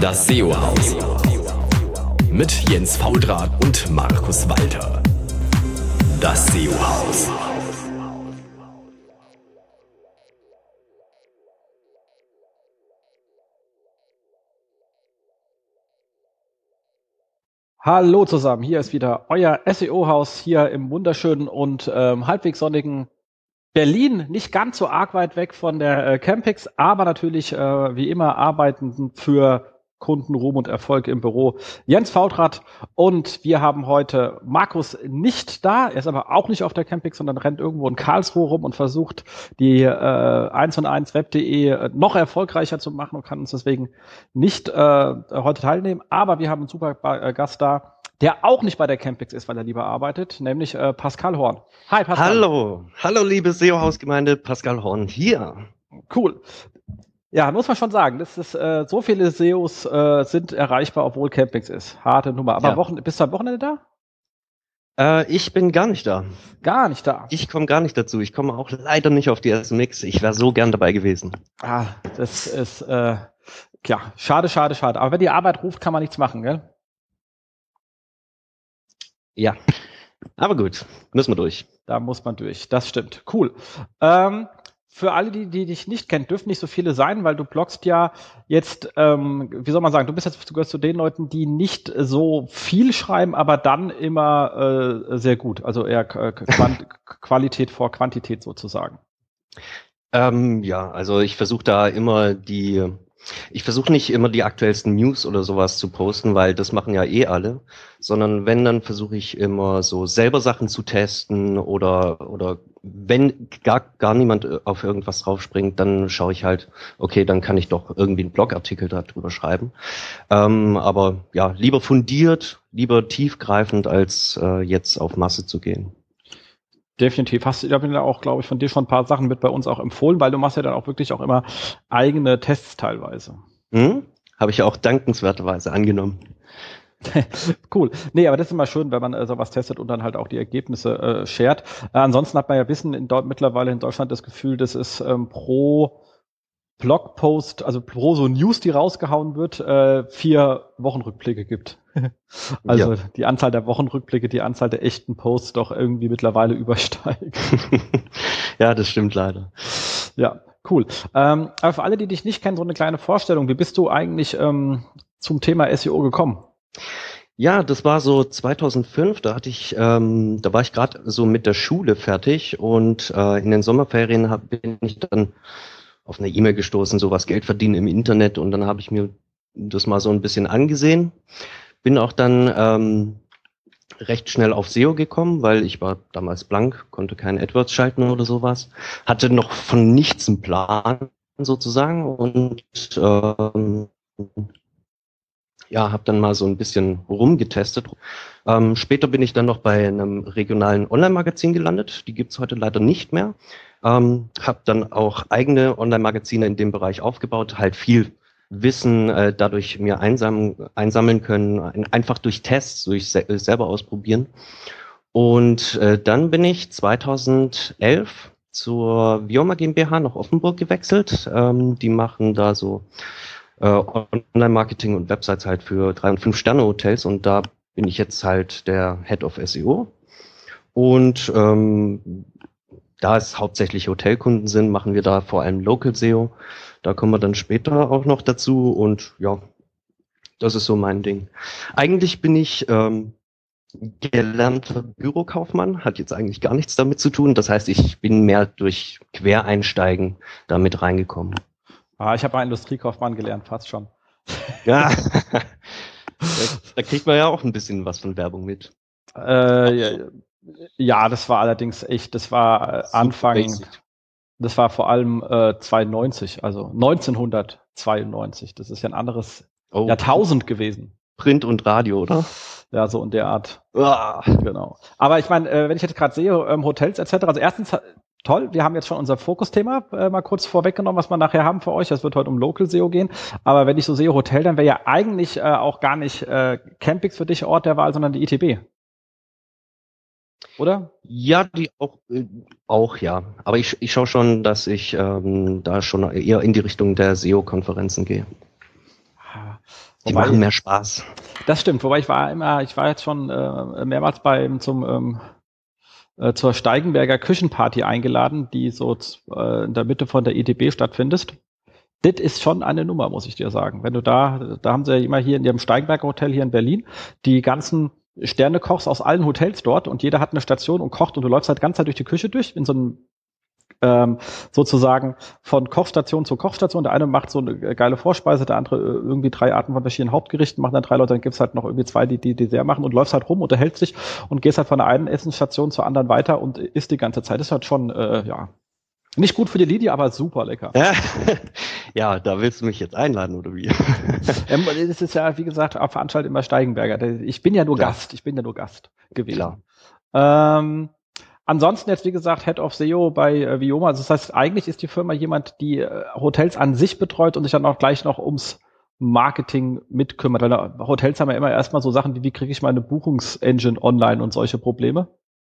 Das SEO-Haus. Mit Jens Faudrat und Markus Walter. Das SEO-Haus. Hallo zusammen, hier ist wieder euer SEO-Haus hier im wunderschönen und ähm, halbwegs sonnigen Berlin, nicht ganz so arg weit weg von der äh, Campix, aber natürlich äh, wie immer arbeiten für Kunden, Ruhm und Erfolg im Büro. Jens Fautrat und wir haben heute Markus nicht da. Er ist aber auch nicht auf der Campix, sondern rennt irgendwo in Karlsruhe rum und versucht die äh, 1 und 1 web.de äh, noch erfolgreicher zu machen und kann uns deswegen nicht äh, heute teilnehmen. Aber wir haben einen super äh, Gast da, der auch nicht bei der Campix ist, weil er lieber arbeitet, nämlich äh, Pascal Horn. Hi Pascal. Hallo, hallo liebe SEO-Hausgemeinde, Pascal Horn hier. Cool. Ja, muss man schon sagen, das ist, äh, so viele SEOs äh, sind erreichbar, obwohl Campings ist. Harte Nummer. Aber ja. Wochen, bist du am Wochenende da? Äh, ich bin gar nicht da. Gar nicht da. Ich komme gar nicht dazu. Ich komme auch leider nicht auf die SMX. Ich wäre so gern dabei gewesen. Ah, das ist äh, ja schade, schade, schade. Aber wenn die Arbeit ruft, kann man nichts machen, gell? Ja. Aber gut, müssen wir durch. Da muss man durch. Das stimmt. Cool. Ähm, für alle, die, die dich nicht kennen, dürfen nicht so viele sein, weil du bloggst ja jetzt, ähm, wie soll man sagen, du bist jetzt gehörst zu den Leuten, die nicht so viel schreiben, aber dann immer äh, sehr gut. Also eher Quant Qualität vor Quantität sozusagen. Ähm, ja, also ich versuche da immer die ich versuche nicht immer die aktuellsten News oder sowas zu posten, weil das machen ja eh alle, sondern wenn, dann versuche ich immer so selber Sachen zu testen oder, oder wenn gar, gar niemand äh, auf irgendwas draufspringt, dann schaue ich halt, okay, dann kann ich doch irgendwie einen Blogartikel darüber schreiben. Ähm, aber ja, lieber fundiert, lieber tiefgreifend, als äh, jetzt auf Masse zu gehen. Definitiv. Hast du, ich habe auch, glaube ich, von dir schon ein paar Sachen mit bei uns auch empfohlen, weil du machst ja dann auch wirklich auch immer eigene Tests teilweise. Hm? Habe ich auch dankenswerterweise angenommen. cool. Nee, aber das ist immer schön, wenn man äh, sowas testet und dann halt auch die Ergebnisse äh, shared. Äh, ansonsten hat man ja wissen in mittlerweile in Deutschland das Gefühl, dass es ähm, pro Blogpost, also pro so News, die rausgehauen wird, äh, vier Wochenrückblicke gibt. also ja. die Anzahl der Wochenrückblicke, die Anzahl der echten Posts doch irgendwie mittlerweile übersteigt. ja, das stimmt leider. Ja, cool. Ähm, aber für alle, die dich nicht kennen, so eine kleine Vorstellung. Wie bist du eigentlich ähm, zum Thema SEO gekommen? Ja, das war so 2005, da hatte ich, ähm, da war ich gerade so mit der Schule fertig und äh, in den Sommerferien hab, bin ich dann auf eine E-Mail gestoßen, sowas Geld verdienen im Internet und dann habe ich mir das mal so ein bisschen angesehen. Bin auch dann ähm, recht schnell auf SEO gekommen, weil ich war damals blank, konnte kein AdWords schalten oder sowas, hatte noch von nichts einen Plan sozusagen und ähm, ja, habe dann mal so ein bisschen rumgetestet. Ähm, später bin ich dann noch bei einem regionalen Online-Magazin gelandet. Die gibt's heute leider nicht mehr. Ähm, habe dann auch eigene Online-Magazine in dem Bereich aufgebaut, halt viel Wissen äh, dadurch mir einsam, einsammeln können, einfach durch Tests, durch se selber ausprobieren. Und äh, dann bin ich 2011 zur Vioma GmbH nach Offenburg gewechselt. Ähm, die machen da so äh, Online-Marketing und Websites halt für drei und fünf Sterne Hotels und da bin ich jetzt halt der Head of SEO. Und ähm, da es hauptsächlich Hotelkunden sind, machen wir da vor allem Local SEO. Da kommen wir dann später auch noch dazu und ja, das ist so mein Ding. Eigentlich bin ich ähm, gelernter Bürokaufmann, hat jetzt eigentlich gar nichts damit zu tun. Das heißt, ich bin mehr durch Quereinsteigen damit reingekommen. Ah, ich habe mal Industriekaufmann gelernt, fast schon. Ja, da kriegt man ja auch ein bisschen was von Werbung mit. Äh, ja, ja, das war allerdings echt, das war äh, Anfang, das war vor allem äh, 92, also 1992. Das ist ja ein anderes oh. Jahrtausend gewesen. Print und Radio, oder? Ja, so in der Art. Ah. Genau. Aber ich meine, äh, wenn ich jetzt gerade sehe, ähm, Hotels etc., also erstens toll, wir haben jetzt schon unser Fokusthema äh, mal kurz vorweggenommen, was wir nachher haben für euch. Es wird heute um Local SEO gehen. Aber wenn ich so sehe, Hotel, dann wäre ja eigentlich äh, auch gar nicht äh, Campix für dich Ort der Wahl, sondern die ITB oder? Ja, die auch, äh, auch ja. Aber ich, ich schaue schon, dass ich ähm, da schon eher in die Richtung der SEO-Konferenzen gehe. Die wobei, machen mehr Spaß. Das stimmt, wobei ich war immer, ich war jetzt schon äh, mehrmals beim zum ähm, äh, zur Steigenberger Küchenparty eingeladen, die so äh, in der Mitte von der EDB stattfindet. Das ist schon eine Nummer, muss ich dir sagen. Wenn du da, da haben sie ja immer hier in ihrem Steigenberger Hotel hier in Berlin die ganzen Sternekochs aus allen Hotels dort und jeder hat eine Station und kocht und du läufst halt ganz Zeit durch die Küche durch in so einem ähm, sozusagen von Kochstation zu Kochstation. Der eine macht so eine geile Vorspeise, der andere äh, irgendwie drei Arten von verschiedenen Hauptgerichten, machen dann drei Leute, dann gibt's halt noch irgendwie zwei, die die Dessert machen und läufst halt rum, unterhältst dich und gehst halt von der einen Essensstation zur anderen weiter und isst die ganze Zeit. Das ist halt schon, äh, ja, nicht gut für die Linie, aber super lecker. Ja, da willst du mich jetzt einladen, oder wie? ähm, das ist ja, wie gesagt, Veranstaltung immer Steigenberger. Ich bin ja nur ja. Gast, ich bin ja nur Gast gewesen. Klar. Ähm, Ansonsten jetzt, wie gesagt, Head of SEO bei äh, Vioma. Also das heißt, eigentlich ist die Firma jemand, die äh, Hotels an sich betreut und sich dann auch gleich noch ums Marketing mitkümmert. Weil äh, Hotels haben ja immer erstmal so Sachen wie, wie kriege ich meine Buchungsengine online und solche Probleme.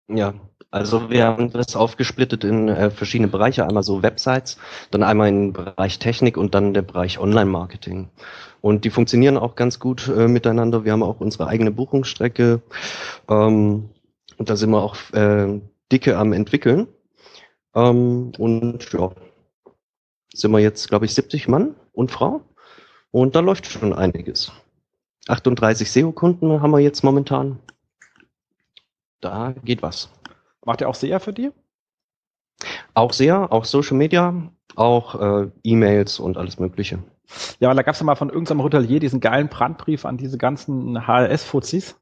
Ja, also wir haben das aufgesplittet in äh, verschiedene Bereiche. Einmal so Websites, dann einmal in den Bereich Technik und dann der Bereich Online-Marketing. Und die funktionieren auch ganz gut äh, miteinander. Wir haben auch unsere eigene Buchungsstrecke. Ähm, und da sind wir auch äh, dicke am entwickeln. Ähm, und ja, sind wir jetzt, glaube ich, 70 Mann und Frau. Und da läuft schon einiges. 38 SEO-Kunden haben wir jetzt momentan. Da geht was. Macht ihr auch SEA für die? Auch SEA, auch Social Media, auch äh, E-Mails und alles Mögliche. Ja, weil da gab es ja mal von irgendeinem Hotelier diesen geilen Brandbrief an diese ganzen HRS-Fuzis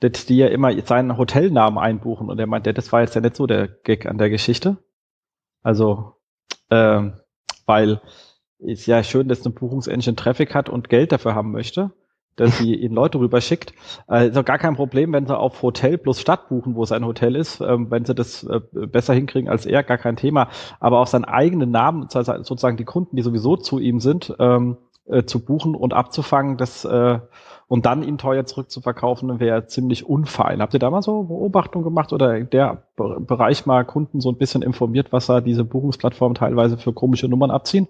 dass die ja immer seinen Hotelnamen einbuchen und er meinte, das war jetzt ja nicht so der Gag an der Geschichte. Also, ähm, weil ist ja schön, dass eine Buchungsengine Traffic hat und Geld dafür haben möchte, dass sie ihnen Leute rüberschickt. Äh, ist auch gar kein Problem, wenn sie auf Hotel plus Stadt buchen, wo sein Hotel ist, ähm, wenn sie das äh, besser hinkriegen als er, gar kein Thema. Aber auf seinen eigenen Namen, sozusagen die Kunden, die sowieso zu ihm sind, ähm, äh, zu buchen und abzufangen, das äh, und dann ihn teuer zurückzuverkaufen, wäre ziemlich unfein. Habt ihr da mal so Beobachtungen gemacht oder der Bereich mal Kunden so ein bisschen informiert, was da diese Buchungsplattformen teilweise für komische Nummern abziehen?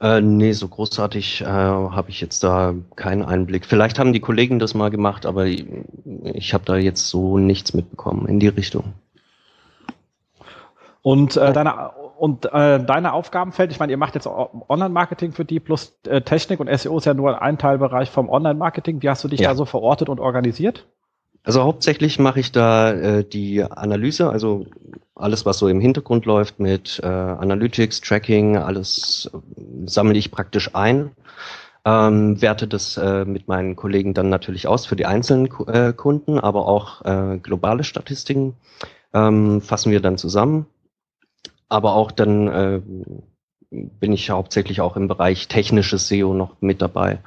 Äh, nee, so großartig äh, habe ich jetzt da keinen Einblick. Vielleicht haben die Kollegen das mal gemacht, aber ich, ich habe da jetzt so nichts mitbekommen in die Richtung. Und äh, deine und äh, deine Aufgabenfeld, ich meine, ihr macht jetzt Online-Marketing für die plus äh, Technik und SEO ist ja nur ein Teilbereich vom Online-Marketing. Wie hast du dich ja. da so verortet und organisiert? Also hauptsächlich mache ich da äh, die Analyse, also alles, was so im Hintergrund läuft mit äh, Analytics, Tracking, alles äh, sammle ich praktisch ein, ähm, werte das äh, mit meinen Kollegen dann natürlich aus für die einzelnen äh, Kunden, aber auch äh, globale Statistiken ähm, fassen wir dann zusammen aber auch dann äh, bin ich hauptsächlich auch im Bereich technisches SEO noch mit dabei.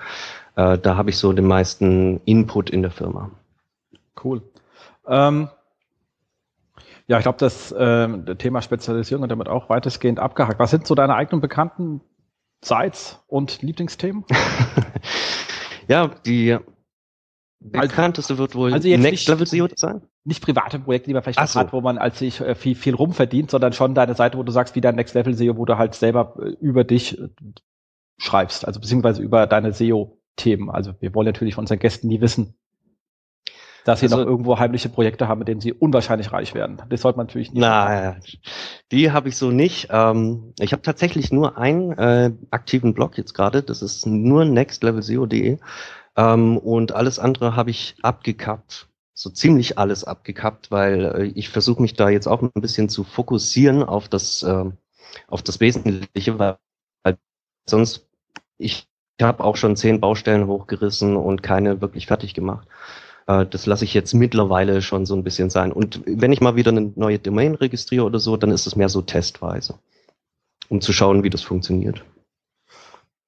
Äh, da habe ich so den meisten Input in der Firma. Cool. Ähm, ja, ich glaube, das äh, Thema Spezialisierung und damit auch weitestgehend abgehakt. Was sind so deine eigenen bekannten Sites und Lieblingsthemen? ja, die bekannteste wird wohl also Next Level SEO sein nicht private Projekte, die man vielleicht so. hat, wo man als sich äh, viel, viel rumverdient, sondern schon deine Seite, wo du sagst, wie dein Next Level SEO, wo du halt selber äh, über dich äh, schreibst, also beziehungsweise über deine SEO-Themen. Also wir wollen natürlich von unseren Gästen nie wissen, dass sie also, noch irgendwo heimliche Projekte haben, mit denen sie unwahrscheinlich reich werden. Das sollte man natürlich nicht. Na, die habe ich so nicht. Ähm, ich habe tatsächlich nur einen äh, aktiven Blog jetzt gerade. Das ist nur nextlevelseo.de. Ähm, und alles andere habe ich abgekappt so ziemlich alles abgekappt, weil äh, ich versuche mich da jetzt auch ein bisschen zu fokussieren auf das, äh, auf das Wesentliche, weil, weil sonst ich habe auch schon zehn Baustellen hochgerissen und keine wirklich fertig gemacht. Äh, das lasse ich jetzt mittlerweile schon so ein bisschen sein. Und wenn ich mal wieder eine neue Domain registriere oder so, dann ist es mehr so testweise, um zu schauen, wie das funktioniert.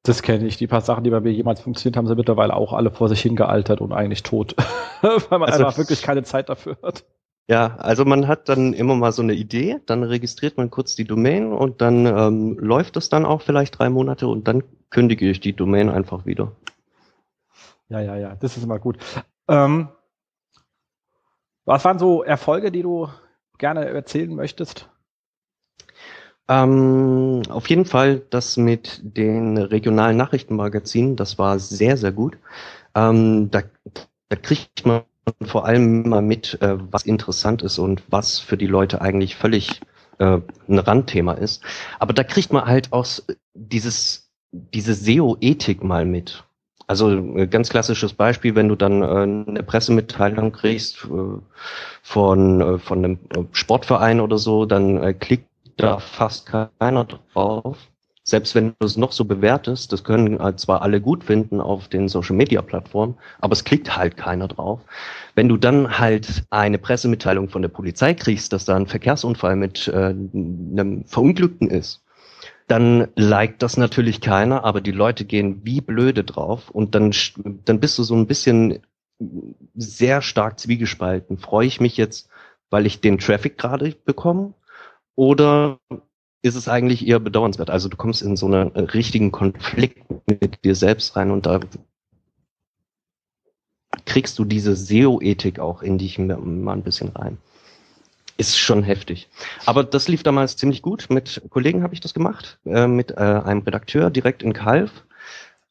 Das kenne ich. Die paar Sachen, die bei mir jemals funktioniert haben, sind mittlerweile auch alle vor sich hingealtert und eigentlich tot. Weil man also, einfach wirklich keine Zeit dafür hat. Ja, also man hat dann immer mal so eine Idee, dann registriert man kurz die Domain und dann ähm, läuft es dann auch vielleicht drei Monate und dann kündige ich die Domain einfach wieder. Ja, ja, ja, das ist immer gut. Ähm, was waren so Erfolge, die du gerne erzählen möchtest? Ähm, auf jeden Fall das mit den regionalen Nachrichtenmagazinen, das war sehr, sehr gut. Ähm, da, da kriegt man vor allem immer mit, äh, was interessant ist und was für die Leute eigentlich völlig äh, ein Randthema ist. Aber da kriegt man halt auch dieses, diese SEO-Ethik mal mit. Also äh, ganz klassisches Beispiel, wenn du dann äh, eine Pressemitteilung kriegst äh, von, von einem Sportverein oder so, dann klickt da fast keiner drauf. Selbst wenn du es noch so bewertest, das können zwar alle gut finden auf den Social Media Plattformen, aber es klickt halt keiner drauf. Wenn du dann halt eine Pressemitteilung von der Polizei kriegst, dass da ein Verkehrsunfall mit einem Verunglückten ist, dann liked das natürlich keiner, aber die Leute gehen wie blöde drauf und dann, dann bist du so ein bisschen sehr stark zwiegespalten. Freue ich mich jetzt, weil ich den Traffic gerade bekomme oder ist es eigentlich eher bedauernswert. Also du kommst in so einen richtigen Konflikt mit dir selbst rein und da kriegst du diese SEO-Ethik auch in dich mal ein bisschen rein. Ist schon heftig. Aber das lief damals ziemlich gut. Mit Kollegen habe ich das gemacht, äh, mit äh, einem Redakteur direkt in Kalf.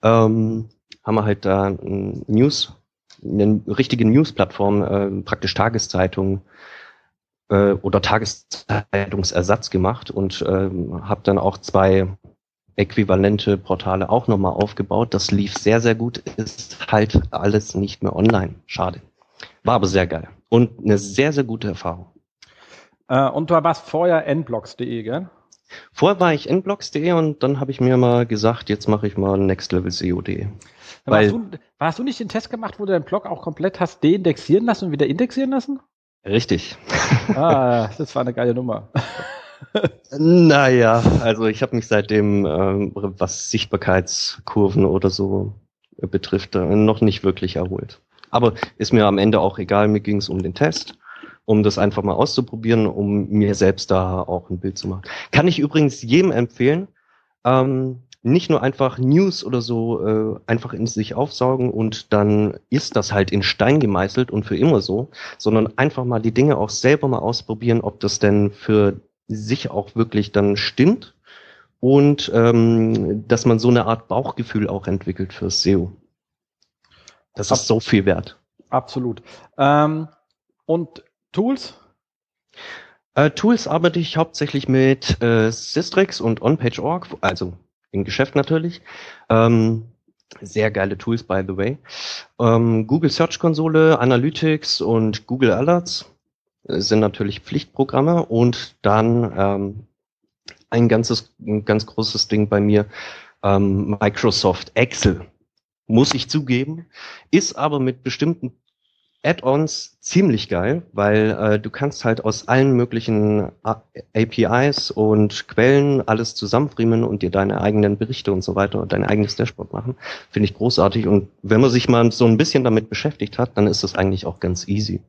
Ähm, haben wir halt da ein News, eine richtige News-Plattform, äh, praktisch Tageszeitungen äh, oder Tageszeitungsersatz gemacht und ähm, habe dann auch zwei äquivalente Portale auch nochmal aufgebaut. Das lief sehr, sehr gut, ist halt alles nicht mehr online. Schade. War aber sehr geil und eine sehr, sehr gute Erfahrung. Äh, und du warst vorher nblocks.de, gell? Vorher war ich nblocks.de und dann habe ich mir mal gesagt, jetzt mache ich mal Next Level SEO.de. Warst du, hast du nicht den Test gemacht, wo du deinen Blog auch komplett hast deindexieren lassen und wieder indexieren lassen? Richtig. Ah, das war eine geile Nummer. naja, also ich habe mich seitdem, ähm, was Sichtbarkeitskurven oder so betrifft, äh, noch nicht wirklich erholt. Aber ist mir am Ende auch egal, mir ging es um den Test, um das einfach mal auszuprobieren, um mir selbst da auch ein Bild zu machen. Kann ich übrigens jedem empfehlen, ähm, nicht nur einfach News oder so äh, einfach in sich aufsaugen und dann ist das halt in Stein gemeißelt und für immer so, sondern einfach mal die Dinge auch selber mal ausprobieren, ob das denn für sich auch wirklich dann stimmt und ähm, dass man so eine Art Bauchgefühl auch entwickelt fürs SEO. Das ist so viel wert. Absolut. Ähm, und Tools? Äh, Tools arbeite ich hauptsächlich mit äh, Systrix und OnPage.org, also im Geschäft natürlich. Ähm, sehr geile Tools, by the way. Ähm, Google Search Konsole, Analytics und Google Alerts sind natürlich Pflichtprogramme und dann ähm, ein ganzes, ein ganz großes Ding bei mir, ähm, Microsoft Excel. Muss ich zugeben, ist aber mit bestimmten Add-ons ziemlich geil, weil äh, du kannst halt aus allen möglichen APIs und Quellen alles zusammenfriemen und dir deine eigenen Berichte und so weiter und dein eigenes Dashboard machen. Finde ich großartig. Und wenn man sich mal so ein bisschen damit beschäftigt hat, dann ist das eigentlich auch ganz easy.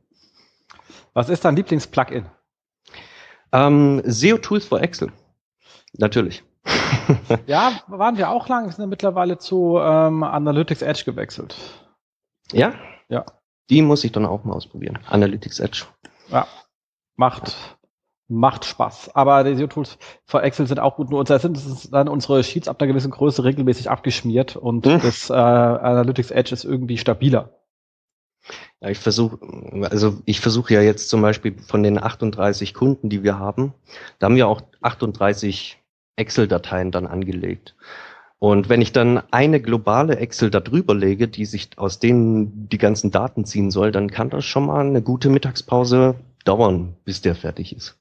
Was ist dein Lieblings-Plugin? Ähm, SEO Tools for Excel. Natürlich. ja, waren wir auch lang. Wir sind ja mittlerweile zu ähm, Analytics Edge gewechselt. Ja? Ja. Die muss ich dann auch mal ausprobieren. Analytics Edge. Ja, macht, macht Spaß. Aber die SEO-Tools für Excel sind auch gut. Nur da sind dann unsere Sheets ab einer gewissen Größe regelmäßig abgeschmiert und hm. das äh, Analytics Edge ist irgendwie stabiler. Ja, ich versuche, also ich versuche ja jetzt zum Beispiel von den 38 Kunden, die wir haben, da haben wir auch 38 Excel-Dateien dann angelegt. Und wenn ich dann eine globale Excel da drüber lege, die sich aus denen die ganzen Daten ziehen soll, dann kann das schon mal eine gute Mittagspause dauern, bis der fertig ist.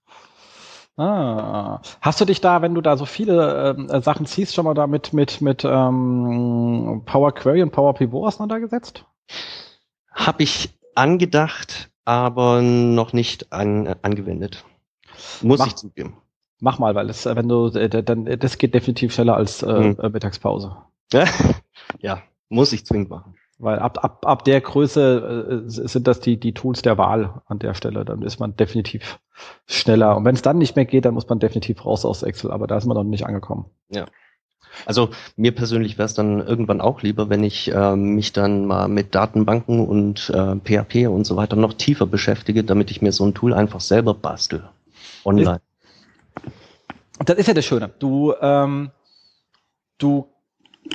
Ah. Hast du dich da, wenn du da so viele äh, Sachen ziehst, schon mal da mit, mit, mit ähm, Power Query und Power Pivot auseinandergesetzt? Habe ich angedacht, aber noch nicht an, angewendet. Muss Mach. ich zugeben. Mach mal, weil das, äh, wenn du, äh, dann, äh, das geht definitiv schneller als äh, hm. Mittagspause. ja, muss ich zwingend machen. Weil ab, ab, ab der Größe äh, sind das die, die Tools der Wahl an der Stelle. Dann ist man definitiv schneller. Und wenn es dann nicht mehr geht, dann muss man definitiv raus aus Excel. Aber da ist man noch nicht angekommen. Ja. Also mir persönlich wäre es dann irgendwann auch lieber, wenn ich äh, mich dann mal mit Datenbanken und äh, PHP und so weiter noch tiefer beschäftige, damit ich mir so ein Tool einfach selber bastel. Online. Das ist ja das Schöne. Du, ähm, du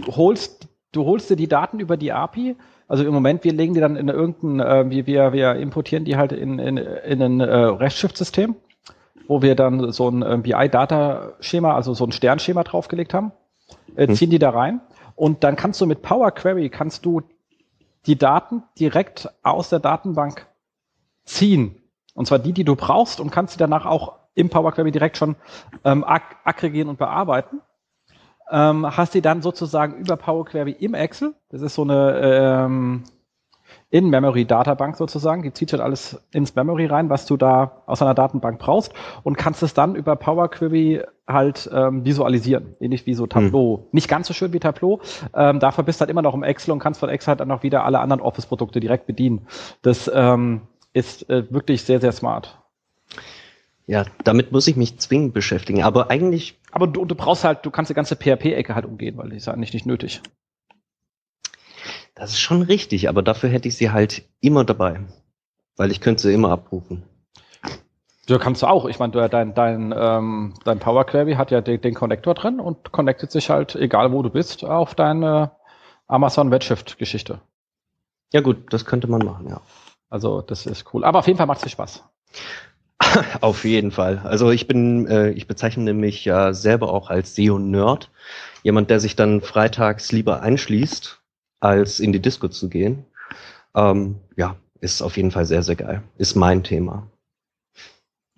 holst, du holst dir die Daten über die API. Also im Moment, wir legen die dann in irgendein, äh, wir, wir, wir importieren die halt in, in, in ein äh, Rechtsschiff-System, wo wir dann so ein äh, BI-Data-Schema, also so ein Sternschema draufgelegt haben, äh, hm. ziehen die da rein und dann kannst du mit Power Query kannst du die Daten direkt aus der Datenbank ziehen. Und zwar die, die du brauchst und kannst sie danach auch im Power Query direkt schon ähm, ag aggregieren und bearbeiten. Ähm, hast die dann sozusagen über Power Query im Excel. Das ist so eine ähm, In-Memory-Datenbank sozusagen. Die zieht schon alles ins Memory rein, was du da aus einer Datenbank brauchst und kannst es dann über Power Query halt ähm, visualisieren. Ähnlich wie so Tableau. Hm. Nicht ganz so schön wie Tableau. Ähm, dafür bist du halt immer noch im Excel und kannst von Excel halt dann auch wieder alle anderen Office-Produkte direkt bedienen. Das ähm, ist äh, wirklich sehr, sehr smart. Ja, damit muss ich mich zwingend beschäftigen. Aber eigentlich. Aber du, du brauchst halt, du kannst die ganze PHP-Ecke halt umgehen, weil die ist eigentlich nicht nötig. Das ist schon richtig, aber dafür hätte ich sie halt immer dabei. Weil ich könnte sie immer abrufen. Ja, kannst du auch. Ich meine, dein, dein, ähm, dein Power Query hat ja den, den Connector drin und connectet sich halt, egal wo du bist, auf deine Amazon Redshift-Geschichte. Ja gut, das könnte man machen, ja. Also das ist cool. Aber auf jeden Fall macht es Spaß. Auf jeden Fall. Also ich bin, äh, ich bezeichne mich ja selber auch als SEO-Nerd. Jemand, der sich dann freitags lieber einschließt, als in die Disco zu gehen. Ähm, ja, ist auf jeden Fall sehr, sehr geil. Ist mein Thema.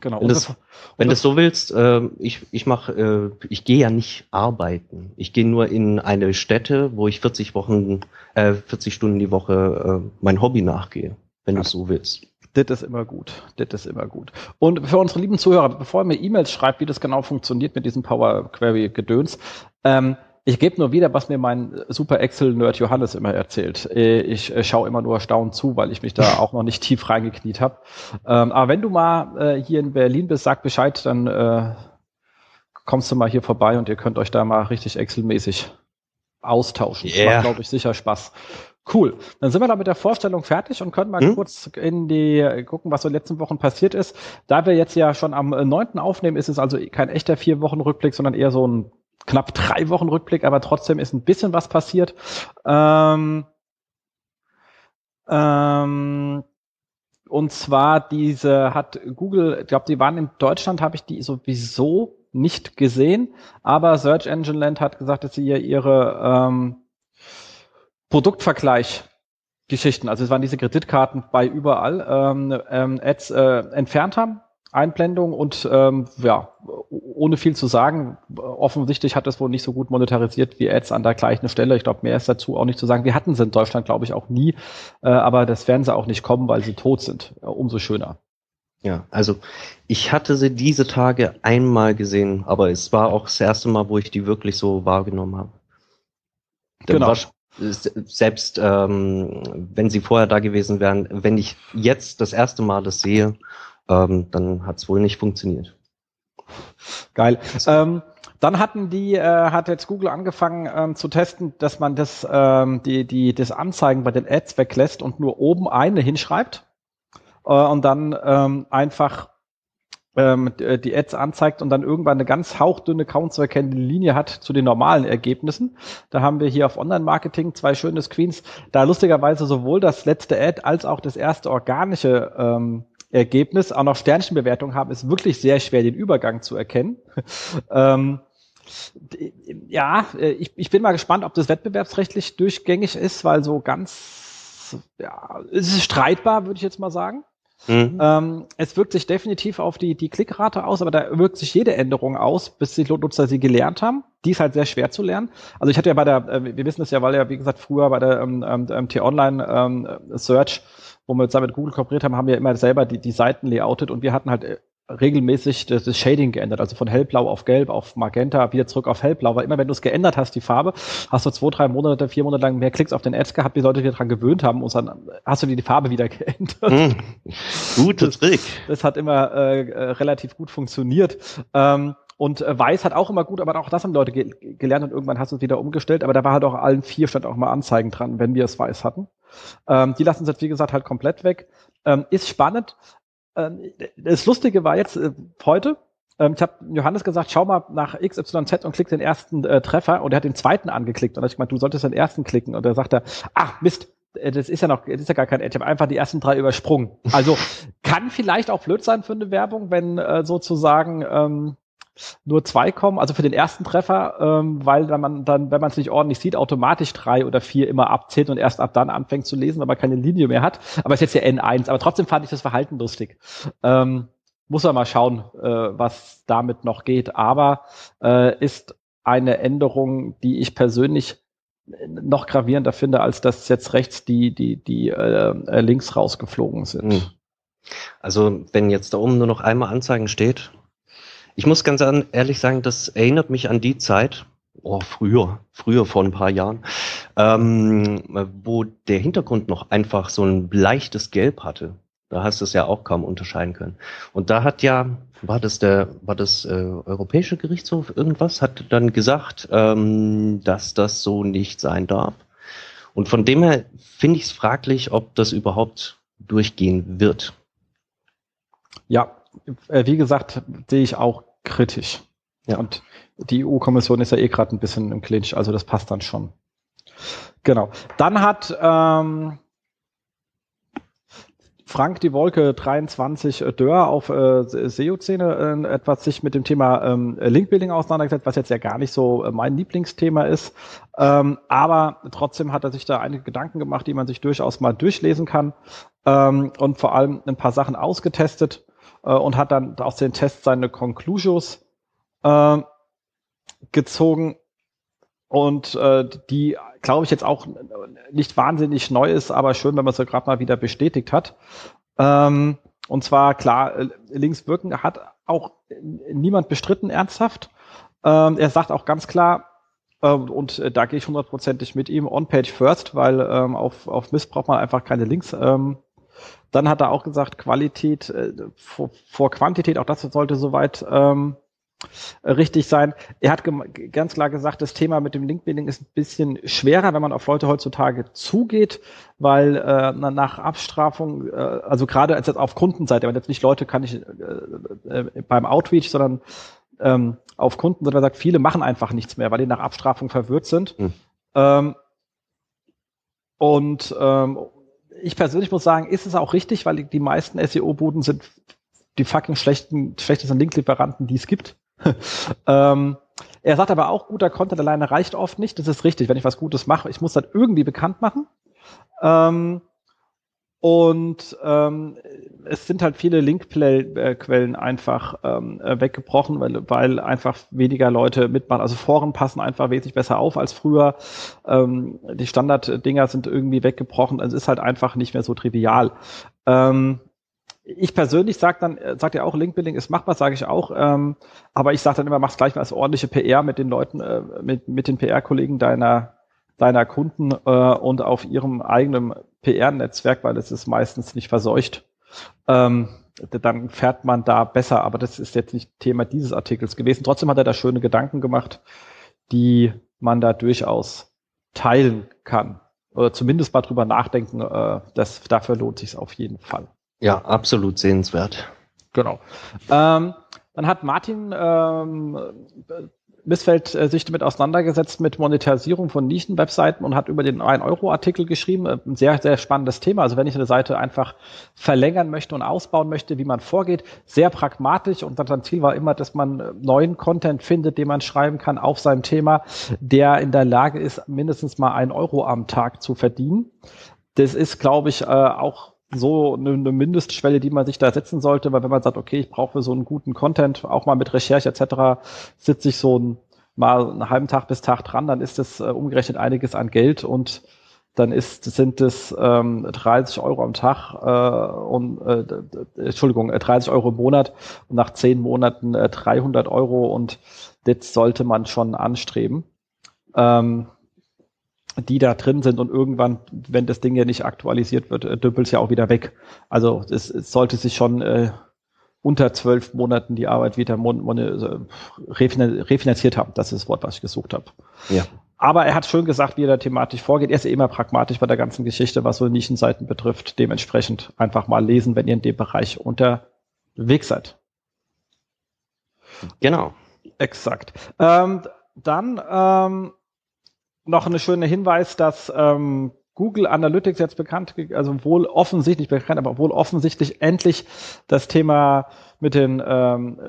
Genau. Wenn, das, wenn das so willst, äh, ich, ich mach, äh, ich gehe ja nicht arbeiten. Ich gehe nur in eine Stätte, wo ich 40 Wochen, äh, 40 Stunden die Woche äh, mein Hobby nachgehe, wenn ja. du es so willst. Das ist immer gut. Das ist immer gut. Und für unsere lieben Zuhörer, bevor ihr mir E-Mails schreibt, wie das genau funktioniert mit diesem Power Query Gedöns, ähm, ich gebe nur wieder, was mir mein Super Excel-Nerd Johannes immer erzählt. Äh, ich äh, schaue immer nur erstaunt zu, weil ich mich da auch noch nicht tief reingekniet habe. Ähm, aber wenn du mal äh, hier in Berlin bist, sag Bescheid, dann äh, kommst du mal hier vorbei und ihr könnt euch da mal richtig Excel-mäßig austauschen. Yeah. Das macht, glaube ich, sicher Spaß. Cool. Dann sind wir da mit der Vorstellung fertig und können mal hm? kurz in die gucken, was so in den letzten Wochen passiert ist. Da wir jetzt ja schon am 9. aufnehmen, ist es also kein echter vier Wochen Rückblick, sondern eher so ein knapp drei Wochen Rückblick, aber trotzdem ist ein bisschen was passiert. Ähm, ähm, und zwar diese hat Google, ich glaube, die waren in Deutschland, habe ich die sowieso nicht gesehen, aber Search Engine Land hat gesagt, dass sie hier ihre ähm, Produktvergleich Geschichten, also es waren diese Kreditkarten bei überall ähm, ähm, Ads äh, entfernt haben, Einblendung und ähm, ja, ohne viel zu sagen, offensichtlich hat das wohl nicht so gut monetarisiert wie Ads an der gleichen Stelle. Ich glaube, mehr ist dazu auch nicht zu sagen. Wir hatten sie in Deutschland, glaube ich, auch nie, äh, aber das werden sie auch nicht kommen, weil sie tot sind. Äh, umso schöner. Ja, also ich hatte sie diese Tage einmal gesehen, aber es war auch das erste Mal, wo ich die wirklich so wahrgenommen habe. Dann genau selbst ähm, wenn sie vorher da gewesen wären, wenn ich jetzt das erste Mal das sehe, ähm, dann hat es wohl nicht funktioniert. Geil. Ähm, dann hatten die, äh, hat jetzt Google angefangen ähm, zu testen, dass man das, ähm, die, die, das Anzeigen bei den Ads weglässt und nur oben eine hinschreibt äh, und dann ähm, einfach ähm, äh, die Ads anzeigt und dann irgendwann eine ganz hauchdünne, kaum zu erkennende Linie hat zu den normalen Ergebnissen. Da haben wir hier auf Online-Marketing zwei schöne Screens, da lustigerweise sowohl das letzte Ad als auch das erste organische ähm, Ergebnis auch noch Sternchenbewertung haben, ist wirklich sehr schwer, den Übergang zu erkennen. ähm, ja, äh, ich, ich bin mal gespannt, ob das wettbewerbsrechtlich durchgängig ist, weil so ganz, ja, es ist streitbar, würde ich jetzt mal sagen. Mhm. Ähm, es wirkt sich definitiv auf die, die Klickrate aus, aber da wirkt sich jede Änderung aus, bis die Nutzer sie gelernt haben. Die ist halt sehr schwer zu lernen. Also ich hatte ja bei der, äh, wir wissen es ja, weil ja, wie gesagt, früher bei der ähm, ähm, T-Online ähm, Search, wo wir zusammen mit Google kooperiert haben, haben wir immer selber die, die Seiten layoutet und wir hatten halt äh, regelmäßig das, das Shading geändert, also von hellblau auf gelb, auf magenta, wieder zurück auf hellblau, weil immer wenn du es geändert hast, die Farbe, hast du zwei, drei Monate, vier Monate lang mehr Klicks auf den Ads gehabt, bis Leute wieder dran gewöhnt haben und dann hast du dir die Farbe wieder geändert. Mm, gute Trick. Das, das hat immer äh, äh, relativ gut funktioniert. Ähm, und äh, Weiß hat auch immer gut, aber auch das haben Leute ge gelernt und irgendwann hast du es wieder umgestellt. Aber da war halt auch allen vier stand auch mal Anzeigen dran, wenn wir es Weiß hatten. Ähm, die lassen es jetzt, wie gesagt, halt komplett weg. Ähm, ist spannend. Ähm, das Lustige war jetzt äh, heute, ähm, ich habe Johannes gesagt, schau mal nach XYZ und klick den ersten äh, Treffer und er hat den zweiten angeklickt und da ich gemeint, du solltest den ersten klicken und da sagt er, ach Mist, äh, das ist ja noch, das ist ja gar kein Ad, ich habe einfach die ersten drei übersprungen. Also kann vielleicht auch blöd sein für eine Werbung, wenn äh, sozusagen ähm, nur zwei kommen, also für den ersten Treffer, ähm, weil wenn man dann, wenn man es nicht ordentlich sieht, automatisch drei oder vier immer abzählt und erst ab dann anfängt zu lesen, weil man keine Linie mehr hat. Aber es ist jetzt ja N1, aber trotzdem fand ich das Verhalten lustig. Ähm, muss man mal schauen, äh, was damit noch geht. Aber äh, ist eine Änderung, die ich persönlich noch gravierender finde, als dass jetzt rechts die, die, die äh, links rausgeflogen sind. Hm. Also wenn jetzt da oben nur noch einmal Anzeigen steht, ich muss ganz ehrlich sagen, das erinnert mich an die Zeit, oh, früher, früher vor ein paar Jahren, ähm, wo der Hintergrund noch einfach so ein leichtes Gelb hatte. Da hast du es ja auch kaum unterscheiden können. Und da hat ja, war das der, war das äh, Europäische Gerichtshof irgendwas, hat dann gesagt, ähm, dass das so nicht sein darf. Und von dem her finde ich es fraglich, ob das überhaupt durchgehen wird. Ja, äh, wie gesagt, sehe ich auch kritisch. Ja. Und die EU-Kommission ist ja eh gerade ein bisschen im Clinch, also das passt dann schon. Genau. Dann hat ähm, Frank die Wolke 23 äh, Dörr auf äh, SEO-Szene äh, etwas sich mit dem Thema ähm, Linkbuilding auseinandergesetzt, was jetzt ja gar nicht so äh, mein Lieblingsthema ist. Ähm, aber trotzdem hat er sich da einige Gedanken gemacht, die man sich durchaus mal durchlesen kann ähm, und vor allem ein paar Sachen ausgetestet äh, und hat dann aus den Tests seine Conclusions äh, gezogen und äh, die, glaube ich, jetzt auch nicht wahnsinnig neu ist, aber schön, wenn man es so gerade mal wieder bestätigt hat. Ähm, und zwar, klar, äh, links wirken hat auch niemand bestritten ernsthaft. Ähm, er sagt auch ganz klar, ähm, und äh, da gehe ich hundertprozentig mit ihm, on-page first, weil ähm, auf, auf Mist braucht man einfach keine Links. Ähm, dann hat er auch gesagt, Qualität äh, vor, vor Quantität, auch das sollte soweit ähm, richtig sein. Er hat ganz klar gesagt, das Thema mit dem Linkbuilding ist ein bisschen schwerer, wenn man auf Leute heutzutage zugeht, weil äh, nach Abstrafung, äh, also gerade als jetzt auf Kundenseite, wenn jetzt nicht Leute kann ich äh, äh, beim Outreach, sondern ähm, auf Kundenseite, sagt, viele machen einfach nichts mehr, weil die nach Abstrafung verwirrt sind. Mhm. Ähm, und ähm, ich persönlich muss sagen, ist es auch richtig, weil die meisten SEO-Buden sind die fucking schlechten, schlechtesten Linklieferanten, die es gibt. ähm, er sagt aber auch, guter Content alleine reicht oft nicht. Das ist richtig. Wenn ich was Gutes mache, ich muss das irgendwie bekannt machen. Ähm, und ähm, es sind halt viele Linkquellen einfach ähm, äh, weggebrochen, weil, weil einfach weniger Leute mitmachen. Also Foren passen einfach wesentlich besser auf als früher. Ähm, die Standarddinger sind irgendwie weggebrochen. Also es ist halt einfach nicht mehr so trivial. Ähm, ich persönlich sage dann, äh, sagt ja auch, Linkbuilding ist machbar, sage ich auch. Ähm, aber ich sage dann immer, mach's gleich mal als ordentliche PR mit den Leuten, äh, mit, mit den PR-Kollegen deiner, deiner Kunden äh, und auf ihrem eigenen PR-Netzwerk, weil es ist meistens nicht verseucht. Ähm, dann fährt man da besser, aber das ist jetzt nicht Thema dieses Artikels gewesen. Trotzdem hat er da schöne Gedanken gemacht, die man da durchaus teilen kann. Oder zumindest mal drüber nachdenken, äh, das, dafür lohnt sich auf jeden Fall. Ja, absolut sehenswert. Genau. Ähm, dann hat Martin ähm, Missfeld äh, sich damit auseinandergesetzt mit Monetarisierung von Nischen-Webseiten und hat über den 1-Euro-Artikel geschrieben. Äh, ein sehr, sehr spannendes Thema. Also wenn ich eine Seite einfach verlängern möchte und ausbauen möchte, wie man vorgeht, sehr pragmatisch. Und sein Ziel war immer, dass man äh, neuen Content findet, den man schreiben kann auf seinem Thema, der in der Lage ist, mindestens mal ein Euro am Tag zu verdienen. Das ist, glaube ich, auch so eine, eine Mindestschwelle, die man sich da setzen sollte, weil wenn man sagt, okay, ich brauche für so einen guten Content, auch mal mit Recherche etc., sitze ich so ein, mal einen halben Tag bis Tag dran, dann ist das äh, umgerechnet einiges an Geld und dann ist, sind es ähm, 30 Euro am Tag äh, und äh, Entschuldigung, 30 äh, Euro im Monat und nach zehn Monaten äh, 300 Euro und das sollte man schon anstreben. Ähm, die da drin sind und irgendwann, wenn das Ding ja nicht aktualisiert wird, äh, dümpelt es ja auch wieder weg. Also es, es sollte sich schon äh, unter zwölf Monaten die Arbeit wieder mon, mon, äh, refinanziert haben. Das ist das Wort, was ich gesucht habe. Ja. Aber er hat schön gesagt, wie er da thematisch vorgeht. Er ist ja immer pragmatisch bei der ganzen Geschichte, was so Nischenseiten betrifft. Dementsprechend einfach mal lesen, wenn ihr in dem Bereich unterwegs seid. Genau. Exakt. Ähm, dann ähm, noch eine schöne Hinweis, dass ähm, Google Analytics jetzt bekannt, also wohl offensichtlich bekannt, aber wohl offensichtlich endlich das Thema mit den ähm,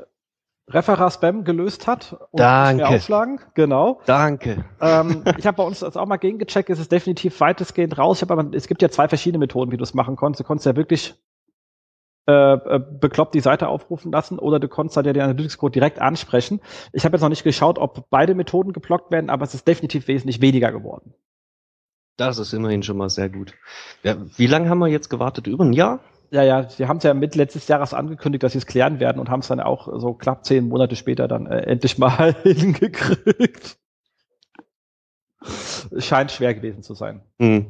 Referer-Spam gelöst hat und Danke. nicht mehr aufschlagen. Genau. Danke. Ähm, ich habe bei uns das auch mal gegengecheckt, es ist definitiv weitestgehend raus. Ich aber, es gibt ja zwei verschiedene Methoden, wie du es machen konntest. Du konntest ja wirklich äh, äh, bekloppt die Seite aufrufen lassen oder du konntest halt ja den Analytics-Code direkt ansprechen. Ich habe jetzt noch nicht geschaut, ob beide Methoden geblockt werden, aber es ist definitiv wesentlich weniger geworden. Das ist immerhin schon mal sehr gut. Ja, wie lange haben wir jetzt gewartet? Über ein Jahr? Ja, ja, sie haben es ja mit letztes Jahres angekündigt, dass sie es klären werden und haben es dann auch so knapp zehn Monate später dann äh, endlich mal hingekriegt. Scheint schwer gewesen zu sein. Hm.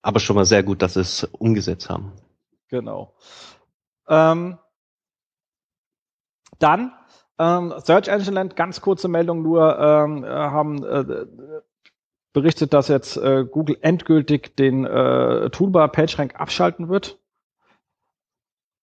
Aber schon mal sehr gut, dass sie es umgesetzt haben. Genau. Ähm, dann ähm, Search Engine Land, ganz kurze Meldung nur, ähm, haben äh, berichtet, dass jetzt äh, Google endgültig den äh, Toolbar PageRank abschalten wird.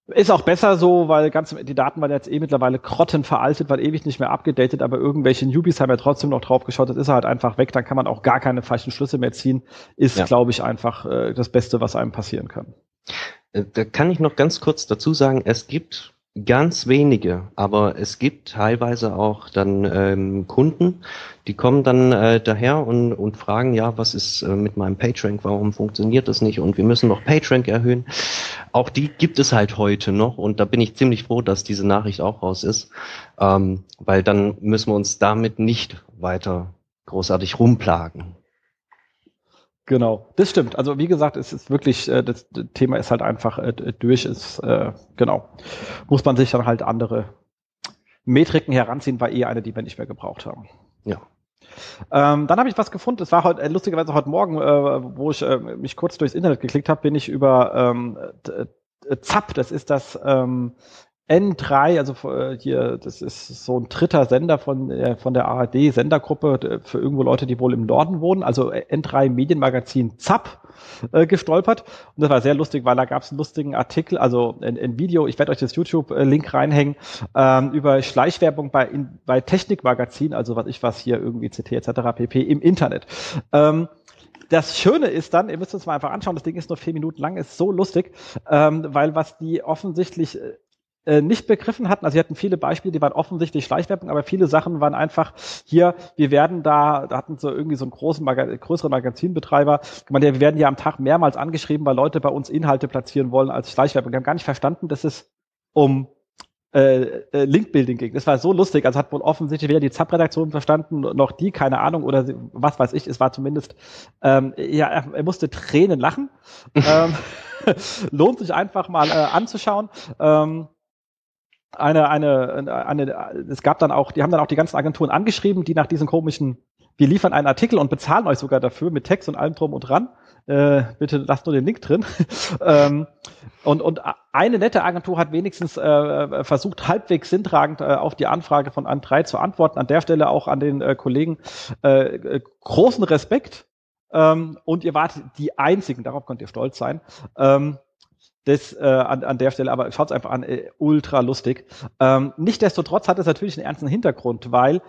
Ist auch besser so, weil ganz, die Daten waren jetzt eh mittlerweile krotten veraltet, weil ewig nicht mehr abgedatet, aber irgendwelche Newbies haben ja trotzdem noch drauf geschaut, das ist halt einfach weg, dann kann man auch gar keine falschen Schlüsse mehr ziehen. Ist, ja. glaube ich, einfach äh, das Beste, was einem passieren kann. Äh, da kann ich noch ganz kurz dazu sagen, es gibt Ganz wenige, aber es gibt teilweise auch dann ähm, Kunden, die kommen dann äh, daher und, und fragen, ja, was ist äh, mit meinem PageRank, warum funktioniert das nicht und wir müssen noch PageRank erhöhen. Auch die gibt es halt heute noch und da bin ich ziemlich froh, dass diese Nachricht auch raus ist, ähm, weil dann müssen wir uns damit nicht weiter großartig rumplagen. Genau, das stimmt. Also wie gesagt, es ist wirklich, äh, das, Thema ist halt einfach äh, durch, ist, äh, genau. Muss man sich dann halt andere Metriken heranziehen, war eh eine, die wir nicht mehr gebraucht haben. Ja. Ähm, dann habe ich was gefunden. Es war heute äh, lustigerweise heute Morgen, äh, wo ich äh, mich kurz durchs Internet geklickt habe, bin ich über ähm, ZAP, das ist das ähm, N3, also äh, hier, das ist so ein dritter Sender von, äh, von der ARD-Sendergruppe für irgendwo Leute, die wohl im Norden wohnen, also N3 Medienmagazin ZAP äh, gestolpert. Und das war sehr lustig, weil da gab es einen lustigen Artikel, also ein, ein Video, ich werde euch das YouTube-Link reinhängen, ähm, über Schleichwerbung bei, in, bei Technikmagazin, also was ich was hier irgendwie CT etc. pp. im Internet. Ähm, das Schöne ist dann, ihr müsst es mal einfach anschauen, das Ding ist nur vier Minuten lang, ist so lustig, ähm, weil was die offensichtlich äh, äh, nicht begriffen hatten. Also sie hatten viele Beispiele, die waren offensichtlich Schleichwerbung, aber viele Sachen waren einfach hier, wir werden da, da hatten sie irgendwie so einen großen Maga größeren Magazinbetreiber, gemeint, ja, wir werden ja am Tag mehrmals angeschrieben, weil Leute bei uns Inhalte platzieren wollen als Schleichwerbung. Die haben gar nicht verstanden, dass es um äh, äh, Link-Building ging. Das war so lustig, also hat wohl offensichtlich weder die ZAP-Redaktion verstanden, noch die, keine Ahnung, oder was weiß ich, es war zumindest, ähm, ja, er musste Tränen lachen. ähm, lohnt sich einfach mal äh, anzuschauen. Ähm, eine, eine, eine, es gab dann auch, die haben dann auch die ganzen Agenturen angeschrieben, die nach diesen komischen, wir liefern einen Artikel und bezahlen euch sogar dafür mit Text und allem drum und dran. Äh, bitte lasst nur den Link drin. ähm, und, und eine nette Agentur hat wenigstens äh, versucht, halbwegs sinntragend äh, auf die Anfrage von An3 zu antworten. An der Stelle auch an den äh, Kollegen äh, äh, großen Respekt. Ähm, und ihr wart die einzigen, darauf könnt ihr stolz sein, ähm, das äh, an, an der Stelle, aber schaut's einfach an, äh, ultra lustig. Ähm, Nichtsdestotrotz hat es natürlich einen ernsten Hintergrund, weil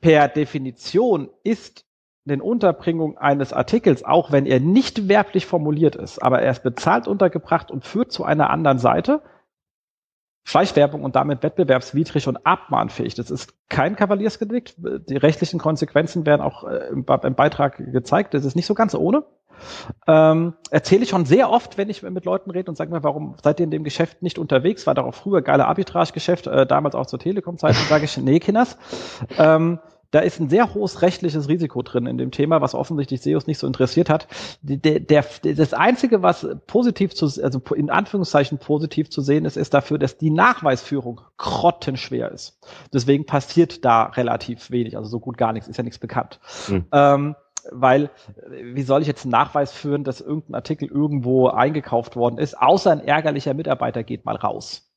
per Definition ist den Unterbringung eines Artikels, auch wenn er nicht werblich formuliert ist, aber er ist bezahlt untergebracht und führt zu einer anderen Seite, Schleichwerbung und damit wettbewerbswidrig und abmahnfähig. Das ist kein Kavaliersgedickt. Die rechtlichen Konsequenzen werden auch äh, im, Beitrag gezeigt. Das ist nicht so ganz ohne. Ähm, erzähle ich schon sehr oft, wenn ich mit Leuten rede und sage mir, warum seid ihr in dem Geschäft nicht unterwegs? War doch auch früher geile Arbitrage-Geschäft, äh, damals auch zur Telekom-Zeit. sage ich, nee, Kinders. Ähm, da ist ein sehr hohes rechtliches Risiko drin in dem Thema, was offensichtlich SEOs nicht so interessiert hat. Der, der, das Einzige, was positiv zu, also in Anführungszeichen positiv zu sehen ist, ist dafür, dass die Nachweisführung grottenschwer ist. Deswegen passiert da relativ wenig, also so gut gar nichts, ist ja nichts bekannt. Mhm. Ähm, weil wie soll ich jetzt einen Nachweis führen, dass irgendein Artikel irgendwo eingekauft worden ist, außer ein ärgerlicher Mitarbeiter geht mal raus.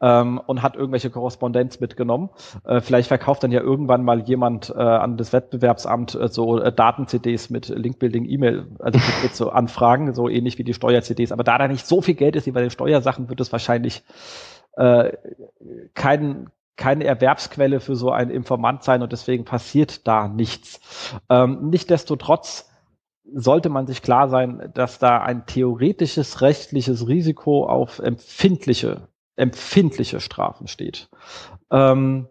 Ähm, und hat irgendwelche Korrespondenz mitgenommen. Äh, vielleicht verkauft dann ja irgendwann mal jemand äh, an das Wettbewerbsamt äh, so äh, Daten-CDs mit Linkbuilding, E-Mail, also mit so Anfragen, so ähnlich wie die Steuer-CDs. Aber da da nicht so viel Geld ist wie bei den Steuersachen, wird es wahrscheinlich äh, kein, keine Erwerbsquelle für so einen Informant sein und deswegen passiert da nichts. Ähm, Nichtsdestotrotz sollte man sich klar sein, dass da ein theoretisches rechtliches Risiko auf empfindliche, empfindliche Strafen steht. Ähm,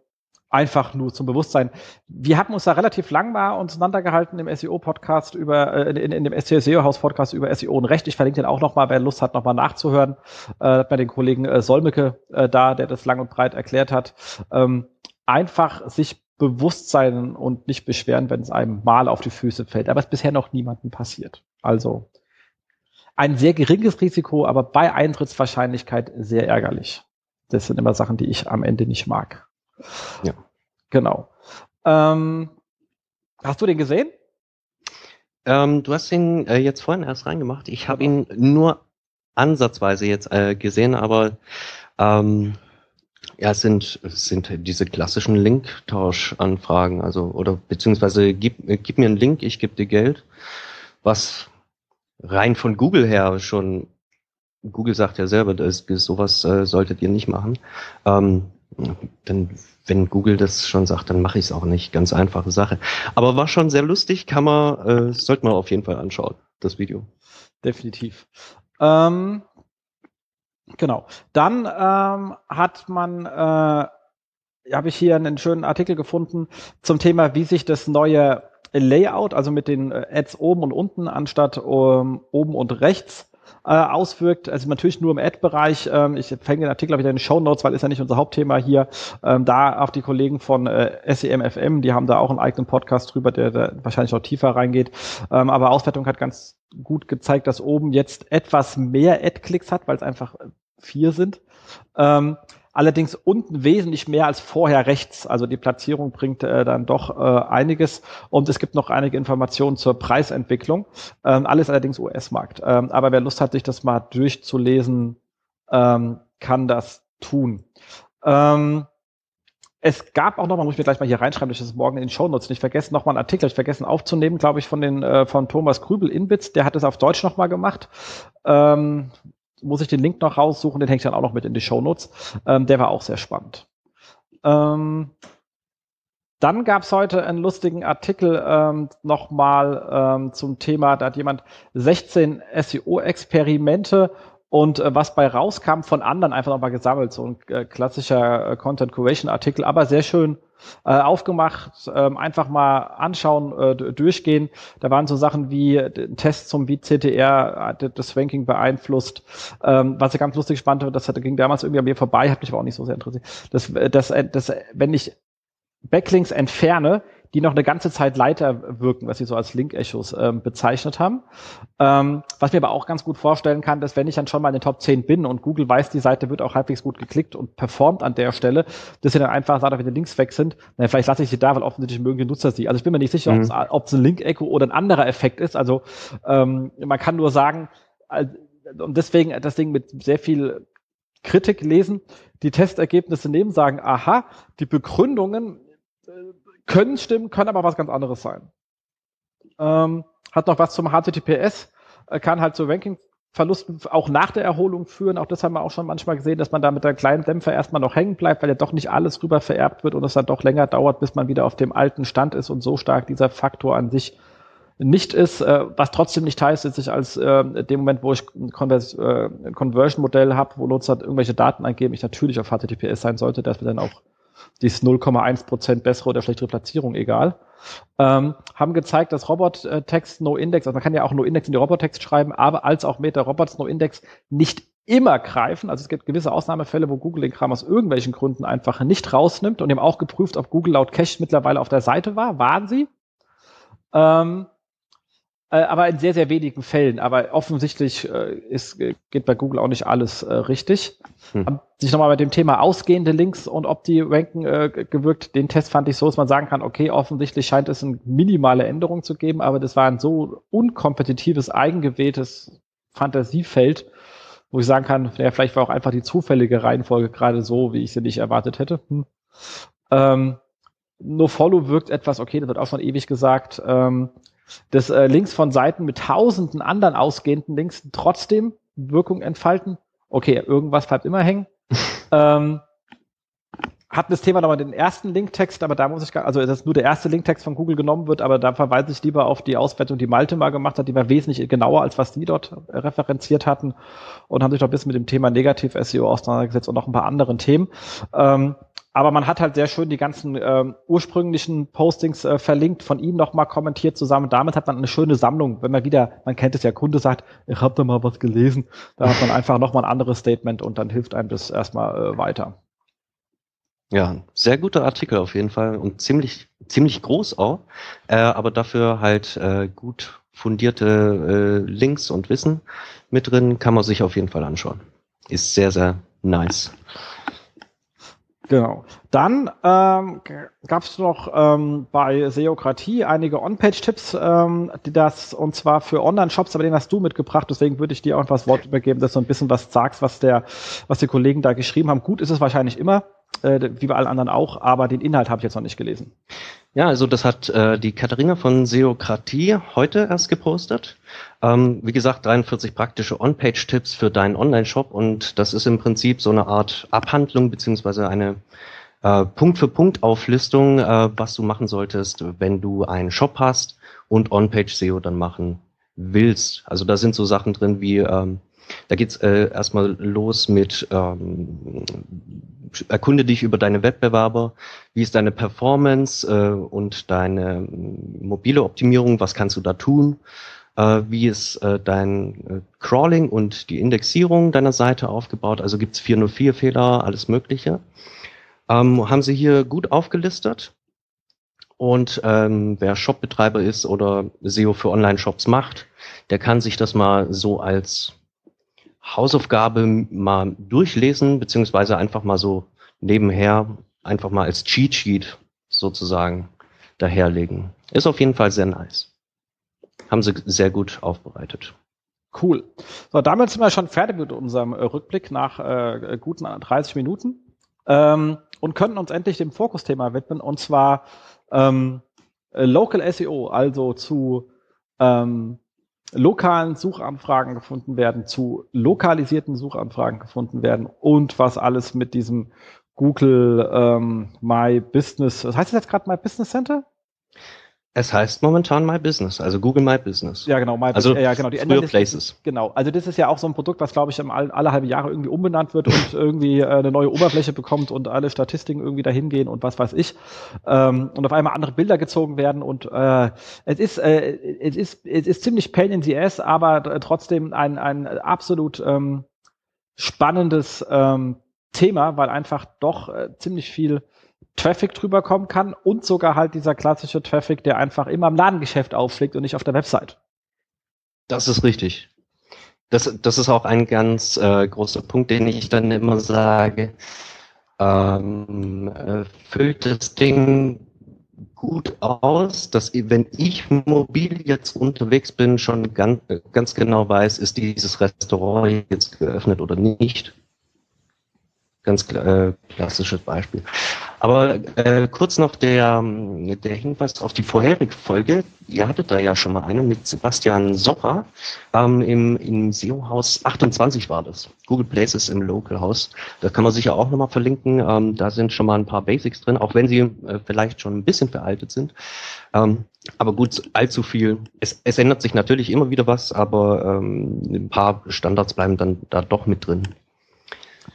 einfach nur zum Bewusstsein. Wir haben uns da relativ lang mal auseinandergehalten im SEO-Podcast über, äh, in, in dem SEO-Haus-Podcast über SEO und Recht. Ich verlinke den auch nochmal, wer Lust hat, nochmal nachzuhören, äh, bei den Kollegen äh, Solmecke äh, da, der das lang und breit erklärt hat. Ähm, einfach sich bewusst sein und nicht beschweren, wenn es einem mal auf die Füße fällt. Aber es ist bisher noch niemandem passiert. Also ein sehr geringes Risiko, aber bei Eintrittswahrscheinlichkeit sehr ärgerlich. Das sind immer Sachen, die ich am Ende nicht mag. Ja. Genau. Ähm, hast du den gesehen? Ähm, du hast ihn äh, jetzt vorhin erst reingemacht. Ich habe ihn nur ansatzweise jetzt äh, gesehen, aber ähm, ja, es sind, es sind diese klassischen Linktauschanfragen, also oder beziehungsweise gib, äh, gib mir einen Link, ich gebe dir Geld, was rein von Google her schon Google sagt ja selber, das, sowas äh, solltet ihr nicht machen. Ähm, dann, wenn Google das schon sagt, dann mache ich es auch nicht. Ganz einfache Sache. Aber war schon sehr lustig, kann man, äh, sollte man auf jeden Fall anschauen, das Video. Definitiv. Ähm, genau. Dann ähm, hat man, äh, habe ich hier einen schönen Artikel gefunden zum Thema, wie sich das neue Layout, also mit den äh, Ads oben und unten anstatt um, ähm, oben und rechts, äh, auswirkt. Also natürlich nur im Ad-Bereich. Ähm, ich fänge den Artikel wieder in den Show Notes, weil ist ja nicht unser Hauptthema hier. Ähm, da auch die Kollegen von äh, SEMFM, die haben da auch einen eigenen Podcast drüber, der, der wahrscheinlich noch tiefer reingeht. Ähm, aber Auswertung hat ganz gut gezeigt, dass oben jetzt etwas mehr Ad-Klicks hat, weil es einfach vier sind. Ähm, allerdings unten wesentlich mehr als vorher rechts. Also die Platzierung bringt äh, dann doch äh, einiges und es gibt noch einige Informationen zur Preisentwicklung. Ähm, alles allerdings US-Markt. Ähm, aber wer Lust hat, sich das mal durchzulesen, ähm, kann das tun. Ähm, es gab auch noch, man muss mir gleich mal hier reinschreiben, dass ich das morgen in den Shownotes nicht vergessen, noch mal einen Artikel, ich vergessen aufzunehmen, glaube ich, von den äh, von Thomas Krübel Inbitz, der hat es auf Deutsch noch mal gemacht. Ähm, muss ich den Link noch raussuchen, den hänge ich dann auch noch mit in die Show Notes. Ähm, der war auch sehr spannend. Ähm, dann gab es heute einen lustigen Artikel ähm, nochmal ähm, zum Thema, da hat jemand 16 SEO-Experimente und äh, was bei rauskam von anderen einfach nochmal gesammelt, so ein äh, klassischer äh, Content Curation Artikel, aber sehr schön äh, aufgemacht, ähm, einfach mal anschauen, äh, durchgehen. Da waren so Sachen wie äh, Tests zum wie CTR das Ranking beeinflusst. Ähm, was ich ganz lustig spannend das hatte, ging damals irgendwie an mir vorbei, hat mich aber auch nicht so sehr interessiert. Das, äh, das, äh, das, wenn ich Backlinks entferne, die noch eine ganze Zeit Leiter wirken, was sie so als Link-Echos ähm, bezeichnet haben. Ähm, was mir aber auch ganz gut vorstellen kann, dass wenn ich dann schon mal in den Top 10 bin und Google weiß, die Seite wird auch halbwegs gut geklickt und performt an der Stelle, dass sie dann einfach sagt, wenn die Links weg sind, na, vielleicht lasse ich sie da, weil offensichtlich mögen die Nutzer sie. Also ich bin mir nicht sicher, mhm. ob es ein Link-Echo oder ein anderer Effekt ist. Also ähm, man kann nur sagen, und deswegen das Ding mit sehr viel Kritik lesen, die Testergebnisse nehmen, sagen, aha, die Begründungen äh, können stimmen, können aber was ganz anderes sein. Ähm, hat noch was zum HTTPS, äh, kann halt zu Ranking-Verlusten auch nach der Erholung führen. Auch das haben wir auch schon manchmal gesehen, dass man da mit einem kleinen Dämpfer erstmal noch hängen bleibt, weil ja doch nicht alles rüber vererbt wird und es dann doch länger dauert, bis man wieder auf dem alten Stand ist und so stark dieser Faktor an sich nicht ist, äh, was trotzdem nicht heißt, dass ich als äh, dem Moment, wo ich ein, äh, Conversion-Modell habe, wo Nutzer irgendwelche Daten eingeben, ich natürlich auf HTTPS sein sollte, dass wir dann auch dies 0,1 Prozent bessere oder schlechtere Platzierung egal, ähm, haben gezeigt, dass Robot-Text No-Index, also man kann ja auch No-Index in die Robot-Text schreiben, aber als auch Meta-Robots No-Index nicht immer greifen. Also es gibt gewisse Ausnahmefälle, wo Google den Kram aus irgendwelchen Gründen einfach nicht rausnimmt und eben auch geprüft, ob Google laut Cache mittlerweile auf der Seite war. Waren sie? Ähm, äh, aber in sehr, sehr wenigen Fällen. Aber offensichtlich äh, ist, äh, geht bei Google auch nicht alles äh, richtig. Hm. Sich nochmal mit dem Thema ausgehende Links und ob die ranken äh, gewirkt, den Test fand ich so, dass man sagen kann, okay, offensichtlich scheint es eine minimale Änderung zu geben, aber das war ein so unkompetitives, eigengewähltes Fantasiefeld, wo ich sagen kann, ja, vielleicht war auch einfach die zufällige Reihenfolge gerade so, wie ich sie nicht erwartet hätte. Hm. Ähm, NoFollow wirkt etwas, okay, das wird auch schon ewig gesagt, ähm, dass äh, Links von Seiten mit tausenden anderen ausgehenden Links trotzdem Wirkung entfalten. Okay, irgendwas bleibt immer hängen. Ähm, hat das Thema nochmal den ersten Linktext, aber da muss ich gar, also das ist nur der erste Linktext von Google genommen wird, aber da verweise ich lieber auf die Auswertung, die Malte mal gemacht hat, die war wesentlich genauer, als was die dort referenziert hatten und haben sich doch ein bisschen mit dem Thema Negativ-SEO auseinandergesetzt und noch ein paar anderen Themen. Ähm, aber man hat halt sehr schön die ganzen ähm, ursprünglichen Postings äh, verlinkt, von ihnen nochmal kommentiert zusammen. Damit hat man eine schöne Sammlung. Wenn man wieder, man kennt es ja, Kunde sagt, ich habe da mal was gelesen, da hat man einfach nochmal ein anderes Statement und dann hilft einem das erstmal äh, weiter. Ja, sehr guter Artikel auf jeden Fall und ziemlich, ziemlich groß auch, äh, aber dafür halt äh, gut fundierte äh, Links und Wissen mit drin, kann man sich auf jeden Fall anschauen. Ist sehr, sehr nice. Genau. Dann ähm, gab es noch ähm, bei Seokratie einige On-Page-Tipps, ähm, die das und zwar für Online-Shops, aber den hast du mitgebracht, deswegen würde ich dir auch das Wort übergeben, dass du ein bisschen was sagst, was der, was die Kollegen da geschrieben haben. Gut ist es wahrscheinlich immer, äh, wie bei allen anderen auch, aber den Inhalt habe ich jetzt noch nicht gelesen. Ja, also das hat äh, die Katharina von Seokratie heute erst gepostet. Ähm, wie gesagt, 43 praktische On-Page-Tipps für deinen Online-Shop und das ist im Prinzip so eine Art Abhandlung beziehungsweise eine äh, Punkt-für-Punkt-Auflistung, äh, was du machen solltest, wenn du einen Shop hast und On-Page-SEO dann machen willst. Also da sind so Sachen drin wie, ähm, da geht's äh, erstmal los mit ähm, erkunde dich über deine Wettbewerber, wie ist deine Performance äh, und deine ähm, mobile Optimierung, was kannst du da tun, äh, wie ist äh, dein äh, Crawling und die Indexierung deiner Seite aufgebaut, also gibt's 404-Fehler, alles Mögliche. Ähm, haben sie hier gut aufgelistet. Und ähm, wer Shopbetreiber ist oder SEO für Online-Shops macht, der kann sich das mal so als Hausaufgabe mal durchlesen, beziehungsweise einfach mal so nebenher, einfach mal als Cheat Sheet sozusagen daherlegen. Ist auf jeden Fall sehr nice. Haben sie sehr gut aufbereitet. Cool. So, damit sind wir schon fertig mit unserem äh, Rückblick nach äh, guten 30 Minuten ähm, und könnten uns endlich dem Fokusthema widmen und zwar ähm, äh, Local SEO, also zu ähm, lokalen Suchanfragen gefunden werden, zu lokalisierten Suchanfragen gefunden werden und was alles mit diesem Google ähm, My Business, was heißt das jetzt gerade My Business Center? Es heißt momentan My Business, also Google My Business. Ja, genau, My also ja, genau, die früher Places. Genau, also das ist ja auch so ein Produkt, was, glaube ich, alle, alle halbe Jahre irgendwie umbenannt wird und irgendwie äh, eine neue Oberfläche bekommt und alle Statistiken irgendwie dahin gehen und was weiß ich. Ähm, und auf einmal andere Bilder gezogen werden und äh, es ist, äh, es ist, es ist ziemlich pain in the ass, aber trotzdem ein, ein absolut ähm, spannendes ähm, Thema, weil einfach doch äh, ziemlich viel Traffic drüber kommen kann und sogar halt dieser klassische Traffic, der einfach immer im Ladengeschäft auffliegt und nicht auf der Website. Das ist richtig. Das, das ist auch ein ganz äh, großer Punkt, den ich dann immer sage. Ähm, äh, füllt das Ding gut aus, dass wenn ich mobil jetzt unterwegs bin, schon ganz, ganz genau weiß, ist dieses Restaurant jetzt geöffnet oder nicht. Ganz äh, klassisches Beispiel. Aber äh, kurz noch der, der Hinweis auf die vorherige Folge. Ihr hattet da ja schon mal eine mit Sebastian Sopper ähm, im, im SEO-Haus 28 war das. Google Places im Local House. Da kann man sicher auch nochmal verlinken. Ähm, da sind schon mal ein paar Basics drin, auch wenn sie äh, vielleicht schon ein bisschen veraltet sind. Ähm, aber gut, allzu viel. Es, es ändert sich natürlich immer wieder was, aber ähm, ein paar Standards bleiben dann da doch mit drin.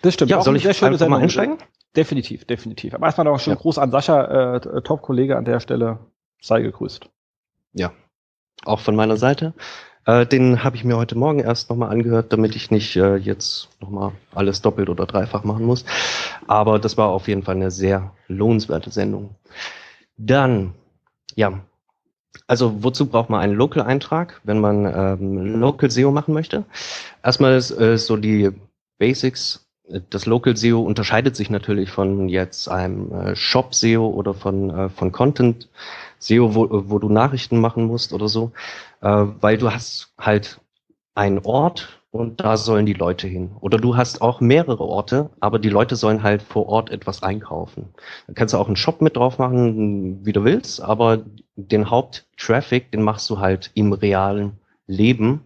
Das stimmt. Ja, soll ich sehr schöne mal einsteigen? Definitiv, definitiv. Aber erstmal noch schön ja. Gruß an Sascha, äh, Top-Kollege an der Stelle. Sei gegrüßt. Ja, auch von meiner Seite. Äh, den habe ich mir heute Morgen erst nochmal angehört, damit ich nicht äh, jetzt nochmal alles doppelt oder dreifach machen muss. Aber das war auf jeden Fall eine sehr lohnenswerte Sendung. Dann, ja, also wozu braucht man einen Local-Eintrag, wenn man ähm, Local SEO machen möchte? Erstmal ist äh, so die Basics das Local SEO unterscheidet sich natürlich von jetzt einem äh, Shop SEO oder von, äh, von Content SEO, wo, wo du Nachrichten machen musst oder so, äh, weil du hast halt einen Ort und da sollen die Leute hin. Oder du hast auch mehrere Orte, aber die Leute sollen halt vor Ort etwas einkaufen. Da kannst du auch einen Shop mit drauf machen, wie du willst, aber den Haupttraffic, den machst du halt im realen Leben.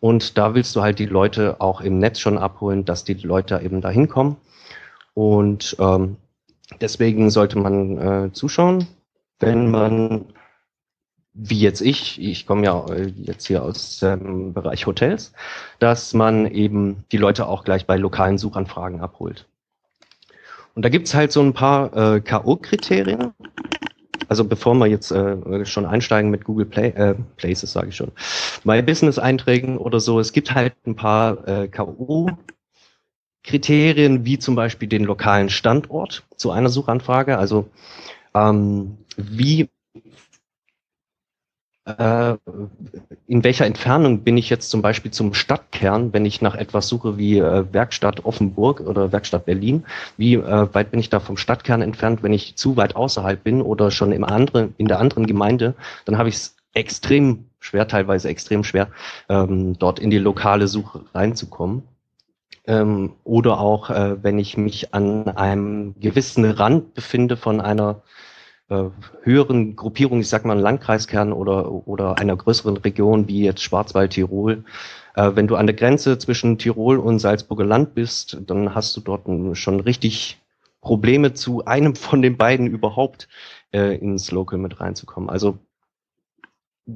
Und da willst du halt die Leute auch im Netz schon abholen, dass die Leute eben da hinkommen. Und ähm, deswegen sollte man äh, zuschauen, wenn man, wie jetzt ich, ich komme ja äh, jetzt hier aus dem Bereich Hotels, dass man eben die Leute auch gleich bei lokalen Suchanfragen abholt. Und da gibt's halt so ein paar äh, K.O.-Kriterien. Also bevor wir jetzt äh, schon einsteigen mit Google Play, äh, Places, sage ich schon, My Business-Einträgen oder so, es gibt halt ein paar äh, K.O.-Kriterien, wie zum Beispiel den lokalen Standort zu einer Suchanfrage. Also ähm, wie äh, in welcher Entfernung bin ich jetzt zum Beispiel zum Stadtkern, wenn ich nach etwas suche wie äh, Werkstatt Offenburg oder Werkstatt Berlin? Wie äh, weit bin ich da vom Stadtkern entfernt, wenn ich zu weit außerhalb bin oder schon im anderen, in der anderen Gemeinde? Dann habe ich es extrem schwer, teilweise extrem schwer, ähm, dort in die lokale Suche reinzukommen. Ähm, oder auch, äh, wenn ich mich an einem gewissen Rand befinde von einer höheren Gruppierung, ich sag mal Landkreiskern oder, oder einer größeren Region wie jetzt Schwarzwald, Tirol. Äh, wenn du an der Grenze zwischen Tirol und Salzburger Land bist, dann hast du dort schon richtig Probleme zu einem von den beiden überhaupt äh, ins Local mit reinzukommen. Also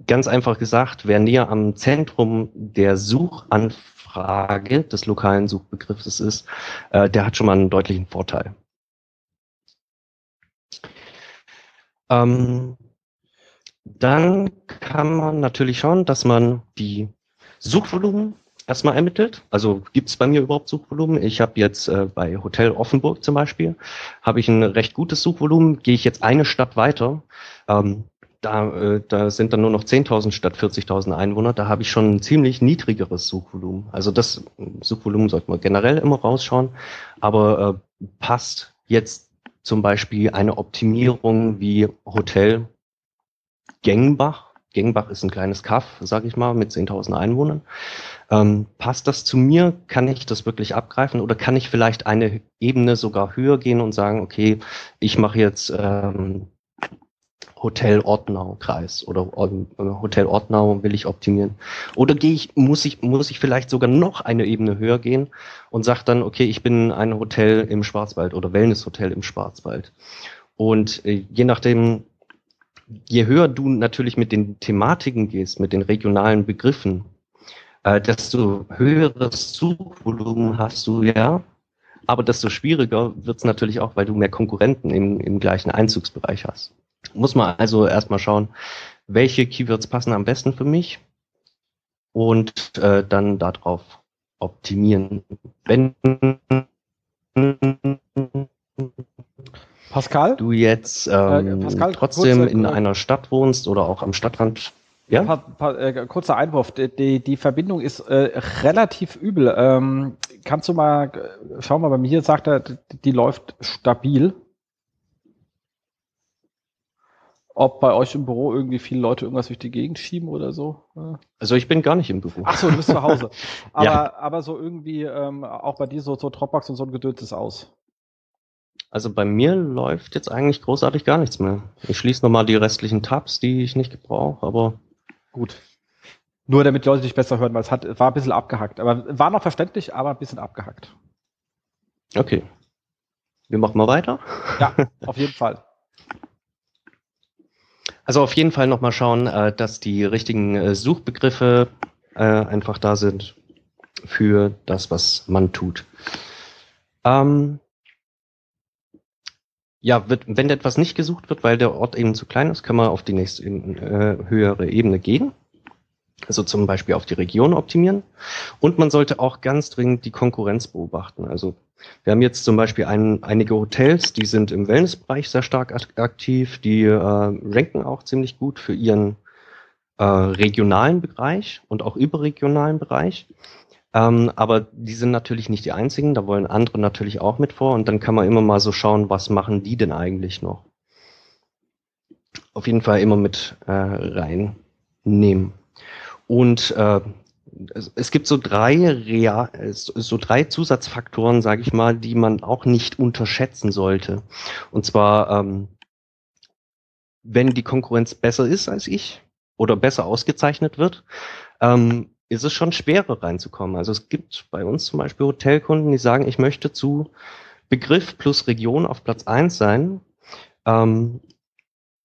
ganz einfach gesagt, wer näher am Zentrum der Suchanfrage des lokalen Suchbegriffes ist, äh, der hat schon mal einen deutlichen Vorteil. Ähm, dann kann man natürlich schauen, dass man die Suchvolumen erstmal ermittelt. Also gibt es bei mir überhaupt Suchvolumen? Ich habe jetzt äh, bei Hotel Offenburg zum Beispiel, habe ich ein recht gutes Suchvolumen. Gehe ich jetzt eine Stadt weiter, ähm, da, äh, da sind dann nur noch 10.000 statt 40.000 Einwohner. Da habe ich schon ein ziemlich niedrigeres Suchvolumen. Also das Suchvolumen sollte man generell immer rausschauen, aber äh, passt jetzt zum Beispiel eine Optimierung wie Hotel Gengbach. Gengbach ist ein kleines Kaff, sage ich mal, mit 10.000 Einwohnern. Ähm, passt das zu mir? Kann ich das wirklich abgreifen? Oder kann ich vielleicht eine Ebene sogar höher gehen und sagen, okay, ich mache jetzt ähm, Hotel Ortnau Kreis oder äh, Hotel Ortnau will ich optimieren. Oder gehe ich, muss ich, muss ich vielleicht sogar noch eine Ebene höher gehen und sage dann, okay, ich bin ein Hotel im Schwarzwald oder Wellnesshotel im Schwarzwald. Und äh, je nachdem, je höher du natürlich mit den Thematiken gehst, mit den regionalen Begriffen, äh, desto höheres Suchvolumen hast du ja, aber desto schwieriger wird es natürlich auch, weil du mehr Konkurrenten im, im gleichen Einzugsbereich hast. Muss man also erstmal schauen, welche Keywords passen am besten für mich und äh, dann darauf optimieren. Wenn Pascal? du jetzt ähm, äh, Pascal, trotzdem kurze, in einer Stadt wohnst oder auch am Stadtrand ja? Pa, pa, äh, kurzer Einwurf. Die, die, Verbindung ist äh, relativ übel. Ähm, kannst du mal, schau mal, bei mir sagt er, die läuft stabil. Ob bei euch im Büro irgendwie viele Leute irgendwas durch die Gegend schieben oder so. Also ich bin gar nicht im Büro. Ach so, du bist zu Hause. Aber, ja. aber so irgendwie ähm, auch bei dir so, so Dropbox und so ein Gedöns ist aus. Also bei mir läuft jetzt eigentlich großartig gar nichts mehr. Ich schließe nochmal die restlichen Tabs, die ich nicht gebrauche, aber. Gut. Nur damit die Leute dich besser hören, weil es hat, war ein bisschen abgehackt. Aber war noch verständlich, aber ein bisschen abgehackt. Okay. Wir machen mal weiter. Ja, auf jeden Fall. Also auf jeden Fall nochmal schauen, äh, dass die richtigen äh, Suchbegriffe äh, einfach da sind für das, was man tut. Ähm, ja, wird, wenn etwas nicht gesucht wird, weil der Ort eben zu klein ist, kann man auf die nächste äh, höhere Ebene gehen also zum Beispiel auf die Region optimieren. Und man sollte auch ganz dringend die Konkurrenz beobachten. Also wir haben jetzt zum Beispiel ein, einige Hotels, die sind im Wellnessbereich sehr stark aktiv, die äh, ranken auch ziemlich gut für ihren äh, regionalen Bereich und auch überregionalen Bereich. Ähm, aber die sind natürlich nicht die einzigen, da wollen andere natürlich auch mit vor und dann kann man immer mal so schauen, was machen die denn eigentlich noch. Auf jeden Fall immer mit äh, reinnehmen. Und äh, es gibt so drei, Rea so drei Zusatzfaktoren, sage ich mal, die man auch nicht unterschätzen sollte. Und zwar, ähm, wenn die Konkurrenz besser ist als ich oder besser ausgezeichnet wird, ähm, ist es schon schwerer reinzukommen. Also es gibt bei uns zum Beispiel Hotelkunden, die sagen, ich möchte zu Begriff plus Region auf Platz eins sein, ähm,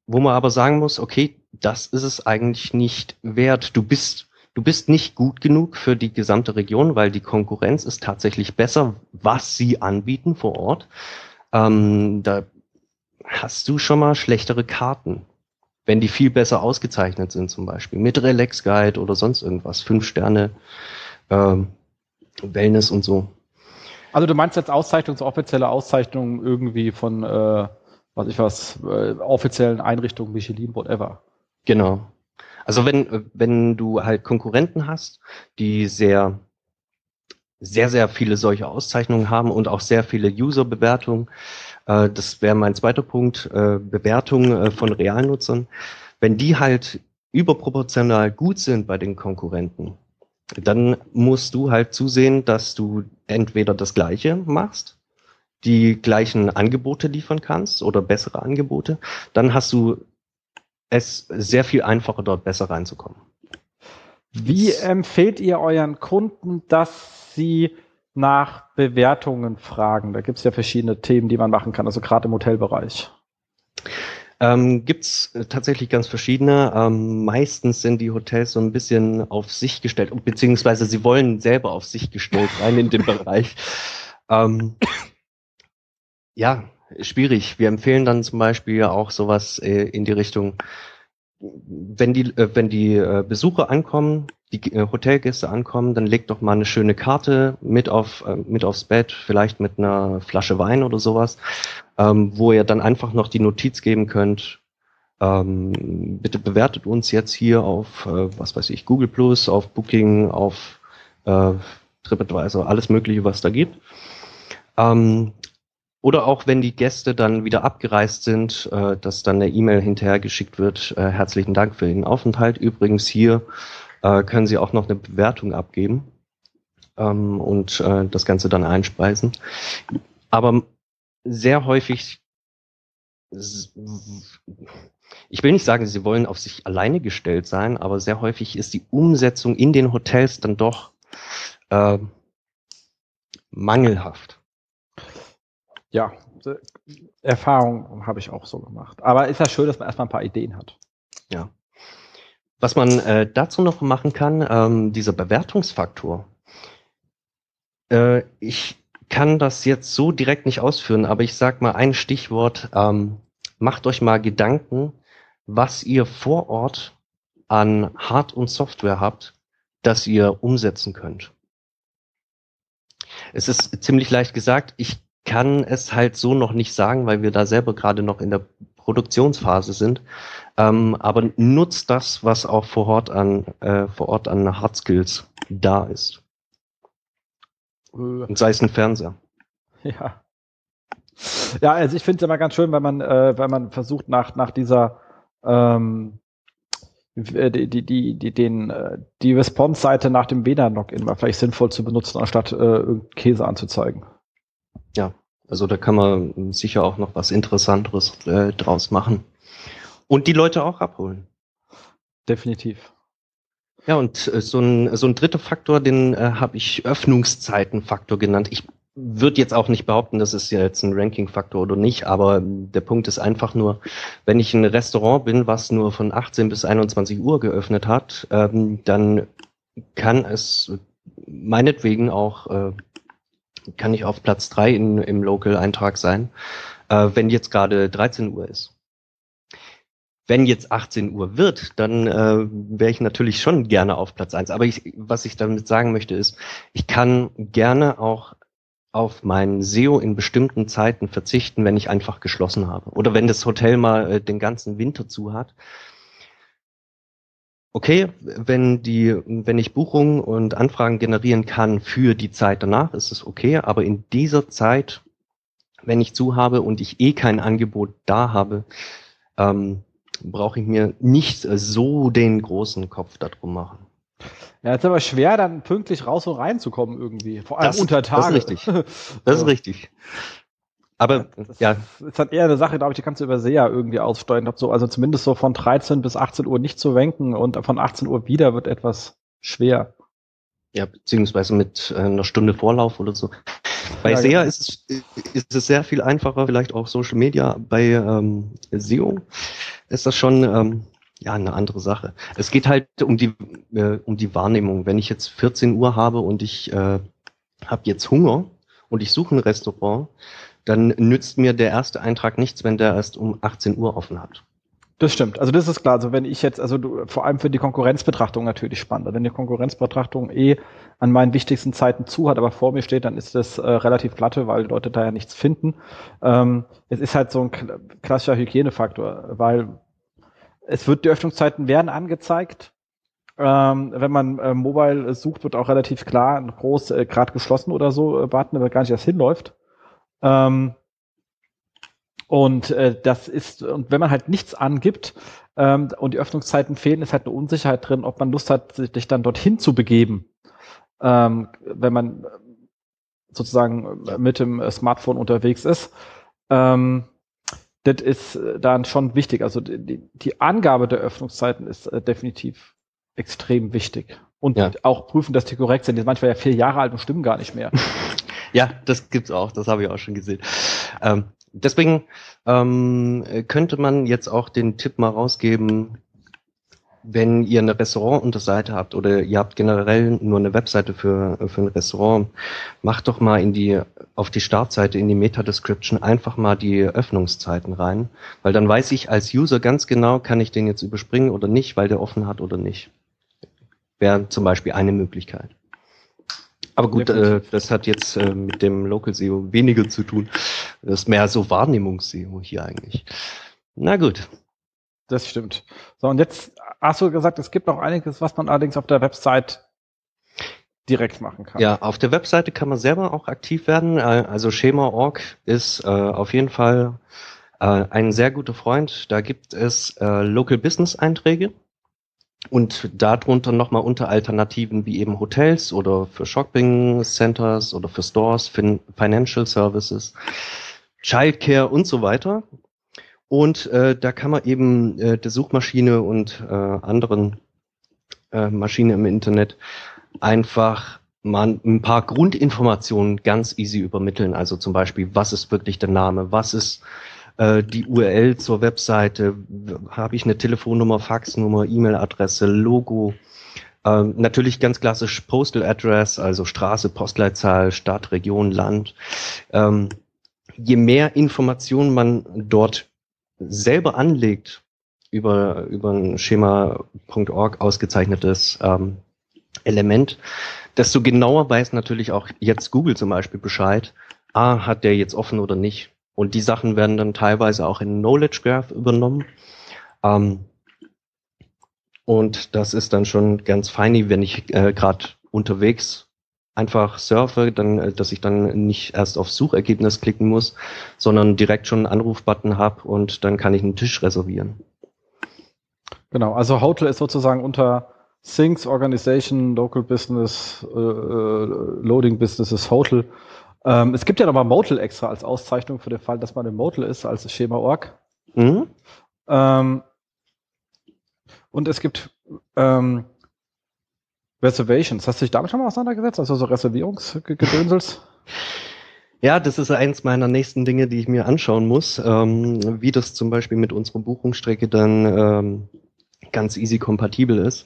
wo man aber sagen muss, okay, das ist es eigentlich nicht wert. Du bist, du bist nicht gut genug für die gesamte Region, weil die Konkurrenz ist tatsächlich besser, was sie anbieten vor Ort. Ähm, da hast du schon mal schlechtere Karten. Wenn die viel besser ausgezeichnet sind, zum Beispiel mit Relax Guide oder sonst irgendwas, fünf Sterne, ähm, Wellness und so. Also du meinst jetzt Auszeichnung, so offizielle Auszeichnung irgendwie von, äh, was ich was, äh, offiziellen Einrichtungen, Michelin, whatever. Genau. Also wenn, wenn du halt Konkurrenten hast, die sehr, sehr, sehr viele solche Auszeichnungen haben und auch sehr viele User-Bewertungen, äh, das wäre mein zweiter Punkt, äh, Bewertungen äh, von Realnutzern, wenn die halt überproportional gut sind bei den Konkurrenten, dann musst du halt zusehen, dass du entweder das Gleiche machst, die gleichen Angebote liefern kannst oder bessere Angebote, dann hast du es sehr viel einfacher, dort besser reinzukommen. Wie empfehlt ihr euren Kunden, dass sie nach Bewertungen fragen? Da gibt es ja verschiedene Themen, die man machen kann, also gerade im Hotelbereich. Ähm, Gibt es äh, tatsächlich ganz verschiedene. Ähm, meistens sind die Hotels so ein bisschen auf sich gestellt, beziehungsweise sie wollen selber auf sich gestellt sein in dem Bereich. Ähm, ja, schwierig. Wir empfehlen dann zum Beispiel auch sowas äh, in die Richtung, wenn die, äh, wenn die äh, Besucher ankommen, die äh, Hotelgäste ankommen, dann legt doch mal eine schöne Karte mit auf äh, mit aufs Bett, vielleicht mit einer Flasche Wein oder sowas, ähm, wo ihr dann einfach noch die Notiz geben könnt. Ähm, bitte bewertet uns jetzt hier auf, äh, was weiß ich, Google Plus, auf Booking, auf TripAdvisor, alles Mögliche, was da gibt. Ähm, oder auch wenn die Gäste dann wieder abgereist sind, äh, dass dann eine E-Mail hinterher geschickt wird. Äh, herzlichen Dank für den Aufenthalt. Übrigens hier äh, können Sie auch noch eine Bewertung abgeben ähm, und äh, das Ganze dann einspeisen. Aber sehr häufig, ich will nicht sagen, sie wollen auf sich alleine gestellt sein, aber sehr häufig ist die Umsetzung in den Hotels dann doch äh, mangelhaft. Ja, Erfahrung habe ich auch so gemacht. Aber ist ja schön, dass man erstmal ein paar Ideen hat. Ja. Was man äh, dazu noch machen kann, ähm, dieser Bewertungsfaktor. Äh, ich kann das jetzt so direkt nicht ausführen, aber ich sag mal ein Stichwort. Ähm, macht euch mal Gedanken, was ihr vor Ort an Hard- und Software habt, das ihr umsetzen könnt. Es ist ziemlich leicht gesagt. Ich kann es halt so noch nicht sagen, weil wir da selber gerade noch in der Produktionsphase sind. Ähm, aber nutzt das, was auch vor Ort an, äh, vor Ort an Hard Skills da ist. Und sei es ein Fernseher. Ja. Ja, also ich finde es immer ganz schön, wenn man, äh, wenn man versucht, nach, nach dieser ähm, äh, die, die, die, die, den, äh, die Response-Seite nach dem WLAN-Login mal vielleicht sinnvoll zu benutzen, anstatt äh, Käse anzuzeigen. Also da kann man sicher auch noch was Interessanteres äh, draus machen. Und die Leute auch abholen. Definitiv. Ja, und äh, so, ein, so ein dritter Faktor, den äh, habe ich Öffnungszeitenfaktor genannt. Ich würde jetzt auch nicht behaupten, das ist ja jetzt ein Ranking-Faktor oder nicht, aber der Punkt ist einfach nur, wenn ich ein Restaurant bin, was nur von 18 bis 21 Uhr geöffnet hat, ähm, dann kann es meinetwegen auch, äh, kann ich auf Platz 3 in, im Local-Eintrag sein, äh, wenn jetzt gerade 13 Uhr ist wenn jetzt 18 Uhr wird, dann äh, wäre ich natürlich schon gerne auf Platz eins. Aber ich, was ich damit sagen möchte, ist, ich kann gerne auch auf mein SEO in bestimmten Zeiten verzichten, wenn ich einfach geschlossen habe. Oder wenn das Hotel mal äh, den ganzen Winter zu hat. Okay, wenn die, wenn ich Buchungen und Anfragen generieren kann für die Zeit danach, ist es okay. Aber in dieser Zeit, wenn ich zu habe und ich eh kein Angebot da habe, ähm, brauche ich mir nicht so den großen Kopf darum machen. Ja, ist aber schwer, dann pünktlich raus und reinzukommen irgendwie. Vor allem das, unter Tage. Das ist richtig. Das ist richtig. Aber das ja. ist dann eher eine Sache, glaube ich, die kannst du über SEA irgendwie aussteuern. So, also zumindest so von 13 bis 18 Uhr nicht zu wenken und von 18 Uhr wieder wird etwas schwer. Ja, beziehungsweise mit äh, einer Stunde Vorlauf oder so. Bei ja, SEA genau. ist, es, ist es sehr viel einfacher, vielleicht auch Social Media. Bei ähm, SEO ist das schon ähm, ja eine andere Sache. Es geht halt um die äh, um die Wahrnehmung. Wenn ich jetzt 14 Uhr habe und ich äh, habe jetzt Hunger und ich suche ein Restaurant, dann nützt mir der erste Eintrag nichts, wenn der erst um 18 Uhr offen hat. Das stimmt. Also das ist klar. Also wenn ich jetzt, also du, vor allem für die Konkurrenzbetrachtung natürlich spannend. Wenn die Konkurrenzbetrachtung eh an meinen wichtigsten Zeiten zu hat, aber vor mir steht, dann ist das äh, relativ glatte, weil Leute da ja nichts finden. Ähm, es ist halt so ein klassischer Hygienefaktor, weil es wird, die Öffnungszeiten werden angezeigt. Ähm, wenn man äh, Mobile sucht, wird auch relativ klar groß, äh, gerade geschlossen oder so, äh, warten, aber gar nicht erst hinläuft. Ähm, und äh, das ist, und wenn man halt nichts angibt ähm, und die Öffnungszeiten fehlen, ist halt eine Unsicherheit drin, ob man Lust hat, sich dann dorthin zu begeben. Ähm, wenn man sozusagen mit dem Smartphone unterwegs ist. Ähm, das ist dann schon wichtig. Also die, die Angabe der Öffnungszeiten ist äh, definitiv extrem wichtig. Und ja. auch prüfen, dass die korrekt sind. Die sind manchmal ja vier Jahre alt und stimmen gar nicht mehr. ja, das gibt's auch. Das habe ich auch schon gesehen. Ähm, deswegen ähm, könnte man jetzt auch den Tipp mal rausgeben, wenn ihr eine Restaurant-Unterseite habt oder ihr habt generell nur eine Webseite für, für ein Restaurant, macht doch mal in die, auf die Startseite, in die Meta-Description einfach mal die Öffnungszeiten rein, weil dann weiß ich als User ganz genau, kann ich den jetzt überspringen oder nicht, weil der offen hat oder nicht. Wäre zum Beispiel eine Möglichkeit. Aber gut, äh, das hat jetzt äh, mit dem Local SEO weniger zu tun. Das ist mehr so Wahrnehmungs-SEO hier eigentlich. Na gut. Das stimmt. So, und jetzt hast du gesagt, es gibt noch einiges, was man allerdings auf der Website direkt machen kann. Ja, auf der Webseite kann man selber auch aktiv werden. Äh, also Schema.org ist äh, auf jeden Fall äh, ein sehr guter Freund. Da gibt es äh, Local Business Einträge und darunter nochmal unter Alternativen wie eben Hotels oder für Shopping Centers oder für Stores, fin Financial Services, Childcare und so weiter. Und äh, da kann man eben äh, der Suchmaschine und äh, anderen äh, Maschinen im Internet einfach mal ein paar Grundinformationen ganz easy übermitteln. Also zum Beispiel, was ist wirklich der Name, was ist äh, die URL zur Webseite, habe ich eine Telefonnummer, Faxnummer, E-Mail-Adresse, Logo. Ähm, natürlich ganz klassisch Postal Address, also Straße, Postleitzahl, Stadt, Region, Land. Ähm, je mehr Informationen man dort selber anlegt über, über ein Schema.org ausgezeichnetes ähm, Element, desto genauer weiß natürlich auch jetzt Google zum Beispiel Bescheid, ah, hat der jetzt offen oder nicht. Und die Sachen werden dann teilweise auch in Knowledge Graph übernommen. Ähm, und das ist dann schon ganz fein, wenn ich äh, gerade unterwegs einfach surfe, dann, äh, dass ich dann nicht erst aufs Suchergebnis klicken muss, sondern direkt schon einen Anrufbutton habe und dann kann ich einen Tisch reservieren. Genau, also Hotel ist sozusagen unter Things, Organization, Local Business, äh, äh Loading Businesses, Hotel ähm, es gibt ja nochmal Motel extra als Auszeichnung für den Fall, dass man im Motel ist, als Schema-Org. Mhm. Ähm, und es gibt ähm, Reservations. Hast du dich damit schon mal auseinandergesetzt? Also so Reservierungsgedönsels? Ja, das ist eins meiner nächsten Dinge, die ich mir anschauen muss, ähm, wie das zum Beispiel mit unserer Buchungsstrecke dann ähm, ganz easy kompatibel ist.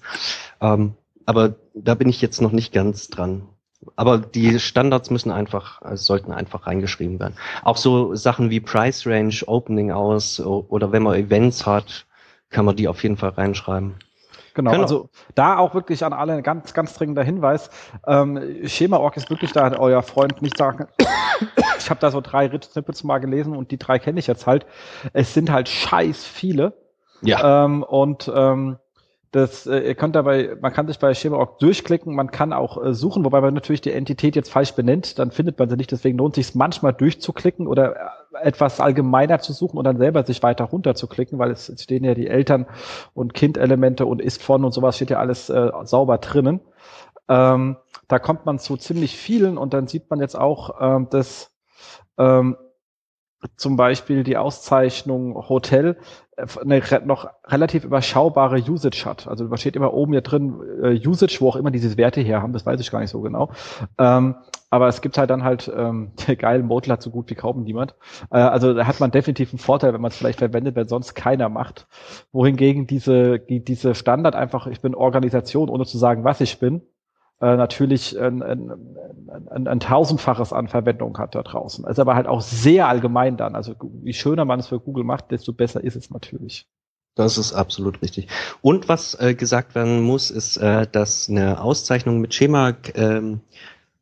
Ähm, aber da bin ich jetzt noch nicht ganz dran aber die Standards müssen einfach, also sollten einfach reingeschrieben werden. Auch so Sachen wie Price Range, Opening aus oder wenn man Events hat, kann man die auf jeden Fall reinschreiben. Genau, genau, also da auch wirklich an alle ein ganz, ganz dringender Hinweis. Ähm, Schema.org ist wirklich da, euer Freund nicht sagen, ich habe da so drei Snippets mal gelesen und die drei kenne ich jetzt halt. Es sind halt scheiß viele. Ja. Ähm, und ähm, das, äh, ihr könnt dabei, man kann sich bei Schema.org durchklicken, man kann auch äh, suchen, wobei man natürlich die Entität jetzt falsch benennt, dann findet man sie nicht. Deswegen lohnt sich manchmal durchzuklicken oder äh, etwas allgemeiner zu suchen und dann selber sich weiter runterzuklicken, weil es stehen ja die Eltern- und Kindelemente und ist von und sowas steht ja alles äh, sauber drinnen. Ähm, da kommt man zu ziemlich vielen und dann sieht man jetzt auch, ähm, dass ähm, zum Beispiel die Auszeichnung Hotel äh, eine noch relativ überschaubare Usage hat. Also da steht immer oben hier drin äh, Usage, wo auch immer diese Werte her haben, das weiß ich gar nicht so genau. Ähm, aber es gibt halt dann halt, ähm, der geile Model hat so gut wie kaum niemand. Äh, also da hat man definitiv einen Vorteil, wenn man es vielleicht verwendet, wenn sonst keiner macht. Wohingegen diese, die, diese Standard einfach, ich bin Organisation, ohne zu sagen, was ich bin, natürlich ein, ein, ein, ein, tausendfaches an Verwendung hat da draußen. Ist aber halt auch sehr allgemein dann. Also wie schöner man es für Google macht, desto besser ist es natürlich. Das ist absolut richtig. Und was äh, gesagt werden muss, ist, äh, dass eine Auszeichnung mit Schema ähm,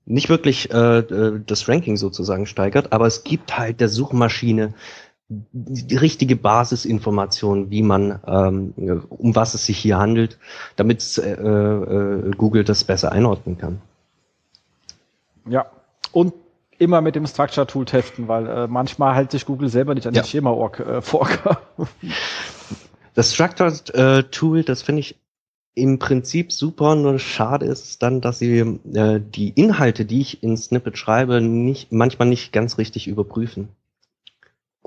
nicht wirklich äh, äh das Ranking sozusagen steigert, aber es gibt halt der Suchmaschine die richtige Basisinformation, wie man, ähm, um was es sich hier handelt, damit äh, äh, Google das besser einordnen kann. Ja, und immer mit dem Structure Tool testen, weil äh, manchmal hält sich Google selber nicht an ja. die Schema-Org äh. Das Structure äh, Tool, das finde ich im Prinzip super, nur schade ist dann, dass sie äh, die Inhalte, die ich in Snippet schreibe, nicht, manchmal nicht ganz richtig überprüfen.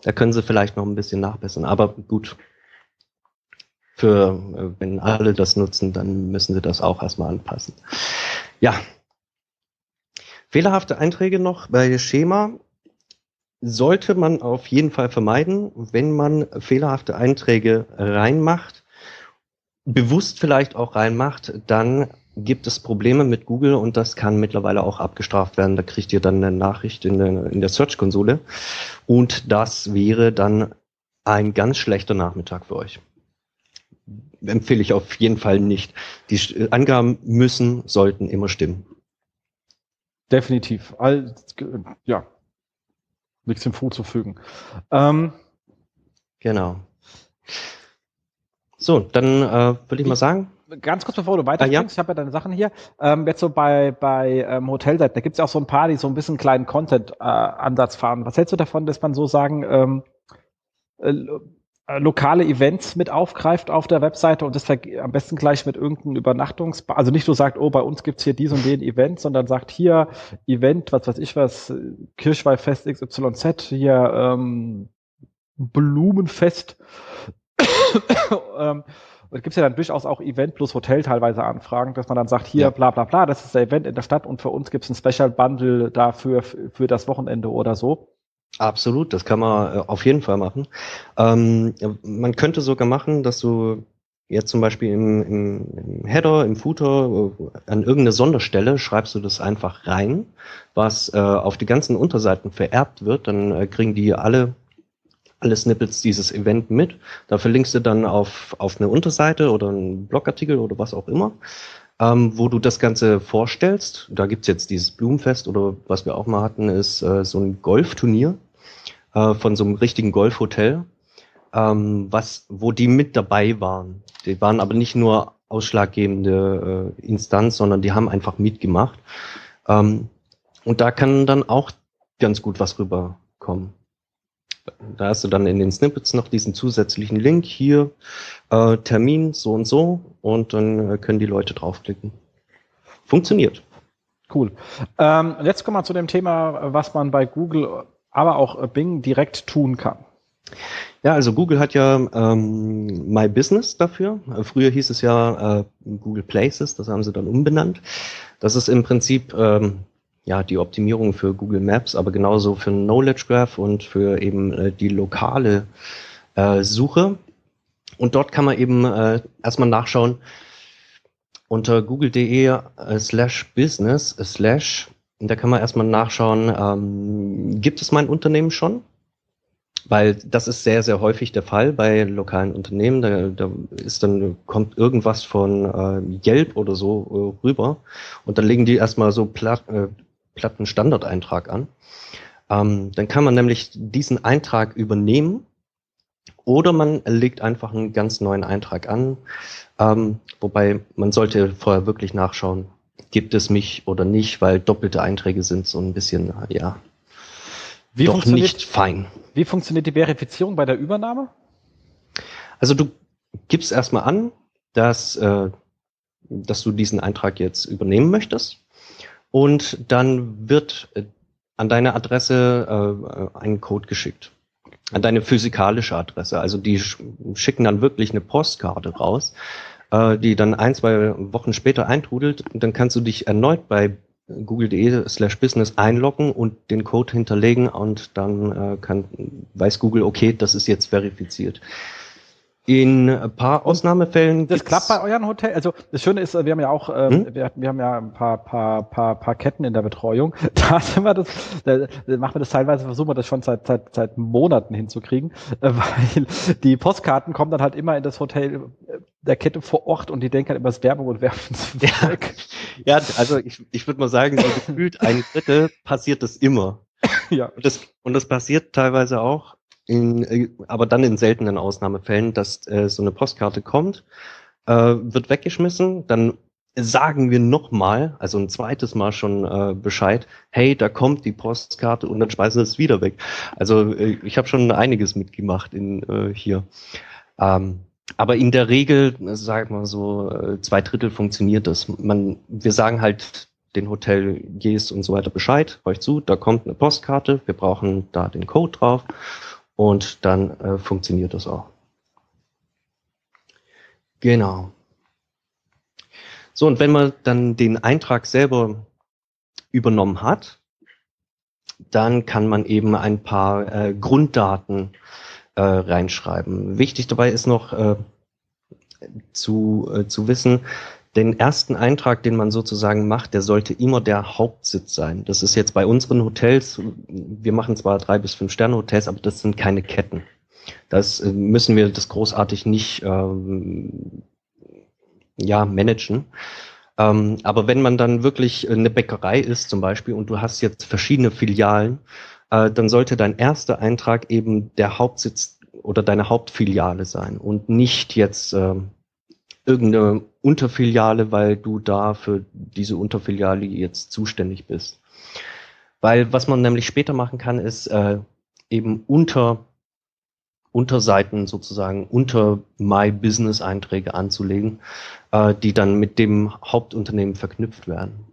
Da können sie vielleicht noch ein bisschen nachbessern. Aber gut, für äh, wenn alle das nutzen, dann müssen sie das auch erstmal anpassen. Ja. Fehlerhafte Einträge noch bei Schema sollte man auf jeden Fall vermeiden, wenn man fehlerhafte Einträge reinmacht, bewusst vielleicht auch reinmacht, dann gibt es Probleme mit Google und das kann mittlerweile auch abgestraft werden. Da kriegt ihr dann eine Nachricht in der, in der Search-Konsole und das wäre dann ein ganz schlechter Nachmittag für euch. Empfehle ich auf jeden Fall nicht. Die Angaben müssen, sollten immer stimmen. Definitiv. All, ja, nichts hinzuzufügen. Ähm, genau. So, dann äh, würde ich mal sagen, ganz kurz bevor du weiterspringst, ah, ja? ich habe ja deine Sachen hier, ähm, jetzt so bei, bei ähm, Hotelseiten, da gibt es ja auch so ein paar, die so ein bisschen kleinen Content-Ansatz äh, fahren. Was hältst du davon, dass man so sagen, ähm, äh, äh lokale Events mit aufgreift auf der Webseite und das am besten gleich mit irgendeinem Übernachtungs... Also nicht so sagt, oh, bei uns gibt's hier dies und den Event, sondern sagt hier Event, was weiß ich was, Kirchweihfest XYZ, hier ähm, Blumenfest ähm, und gibt es ja dann durchaus auch Event plus Hotel teilweise Anfragen, dass man dann sagt, hier, ja. bla bla bla, das ist der Event in der Stadt und für uns gibt es ein Special Bundle dafür für das Wochenende oder so. Absolut, das kann man äh, auf jeden Fall machen. Ähm, man könnte sogar machen, dass du jetzt zum Beispiel im, im, im Header, im Footer, äh, an irgendeine Sonderstelle schreibst du das einfach rein, was äh, auf die ganzen Unterseiten vererbt wird. Dann äh, kriegen die alle alle Snippets dieses Event mit. Da verlinkst du dann auf, auf eine Unterseite oder einen Blogartikel oder was auch immer, ähm, wo du das Ganze vorstellst. Da gibt's jetzt dieses Blumenfest oder was wir auch mal hatten, ist äh, so ein Golfturnier äh, von so einem richtigen Golfhotel, ähm, was, wo die mit dabei waren. Die waren aber nicht nur ausschlaggebende äh, Instanz, sondern die haben einfach mitgemacht. Ähm, und da kann dann auch ganz gut was rüberkommen. Da hast du dann in den Snippets noch diesen zusätzlichen Link hier, äh, Termin so und so und dann äh, können die Leute draufklicken. Funktioniert. Cool. Ähm, jetzt kommen wir zu dem Thema, was man bei Google, aber auch Bing direkt tun kann. Ja, also Google hat ja ähm, My Business dafür. Früher hieß es ja äh, Google Places, das haben sie dann umbenannt. Das ist im Prinzip ähm, ja, die Optimierung für Google Maps, aber genauso für Knowledge Graph und für eben äh, die lokale äh, Suche. Und dort kann man eben äh, erstmal nachschauen unter google.de äh, slash business äh, slash, da kann man erstmal nachschauen, ähm, gibt es mein Unternehmen schon? Weil das ist sehr, sehr häufig der Fall bei lokalen Unternehmen. Da, da ist dann, kommt irgendwas von äh, Yelp oder so äh, rüber und dann legen die erstmal so platt, äh, platten Standardeintrag an. Ähm, dann kann man nämlich diesen Eintrag übernehmen oder man legt einfach einen ganz neuen Eintrag an. Ähm, wobei man sollte vorher wirklich nachschauen, gibt es mich oder nicht, weil doppelte Einträge sind so ein bisschen, ja, wie doch nicht fein. Wie funktioniert die Verifizierung bei der Übernahme? Also du gibst erstmal an, dass, äh, dass du diesen Eintrag jetzt übernehmen möchtest und dann wird äh, an deine Adresse äh, ein Code geschickt. an deine physikalische Adresse. Also die schicken dann wirklich eine Postkarte raus, äh, die dann ein, zwei Wochen später eintrudelt. Und dann kannst du dich erneut bei google.de slash business einloggen und den Code hinterlegen und dann äh, kann, weiß Google, okay, das ist jetzt verifiziert. In ein paar Ausnahmefällen. Das klappt bei euren Hotel. Also das Schöne ist, wir haben ja auch, ähm, hm? wir, wir, haben ja ein paar, paar, paar, paar Ketten in der Betreuung. Da sind wir das, da, machen wir das teilweise, versuchen wir das schon seit, seit, seit Monaten hinzukriegen, äh, weil die Postkarten kommen dann halt immer in das Hotel äh, der Kette vor Ort und die denken halt immer, es Werbung und werfen es ja. weg. Ja, also ich, ich würde mal sagen, so gefühlt ein Drittel passiert das immer. Ja. Und das, und das passiert teilweise auch in, äh, aber dann in seltenen Ausnahmefällen, dass äh, so eine Postkarte kommt, äh, wird weggeschmissen, dann sagen wir nochmal, also ein zweites Mal schon äh, Bescheid, hey, da kommt die Postkarte und dann schmeißen wir es wieder weg. Also äh, ich habe schon einiges mitgemacht in äh, hier. Ähm, aber in der Regel, sag mal so, äh, zwei Drittel funktioniert das. Man, wir sagen halt den Hoteliers und so weiter Bescheid, euch zu, da kommt eine Postkarte, wir brauchen da den Code drauf und dann äh, funktioniert das auch. Genau. So, und wenn man dann den Eintrag selber übernommen hat, dann kann man eben ein paar äh, Grunddaten äh, reinschreiben. Wichtig dabei ist noch äh, zu, äh, zu wissen, den ersten Eintrag, den man sozusagen macht, der sollte immer der Hauptsitz sein. Das ist jetzt bei unseren Hotels, wir machen zwar drei bis fünf Sterne Hotels, aber das sind keine Ketten. Das äh, müssen wir das großartig nicht ähm, ja, managen. Ähm, aber wenn man dann wirklich eine Bäckerei ist zum Beispiel und du hast jetzt verschiedene Filialen, äh, dann sollte dein erster Eintrag eben der Hauptsitz oder deine Hauptfiliale sein und nicht jetzt äh, irgendeine Unterfiliale, weil du da für diese Unterfiliale jetzt zuständig bist. Weil was man nämlich später machen kann, ist äh, eben unter Unterseiten sozusagen unter My Business Einträge anzulegen, äh, die dann mit dem Hauptunternehmen verknüpft werden.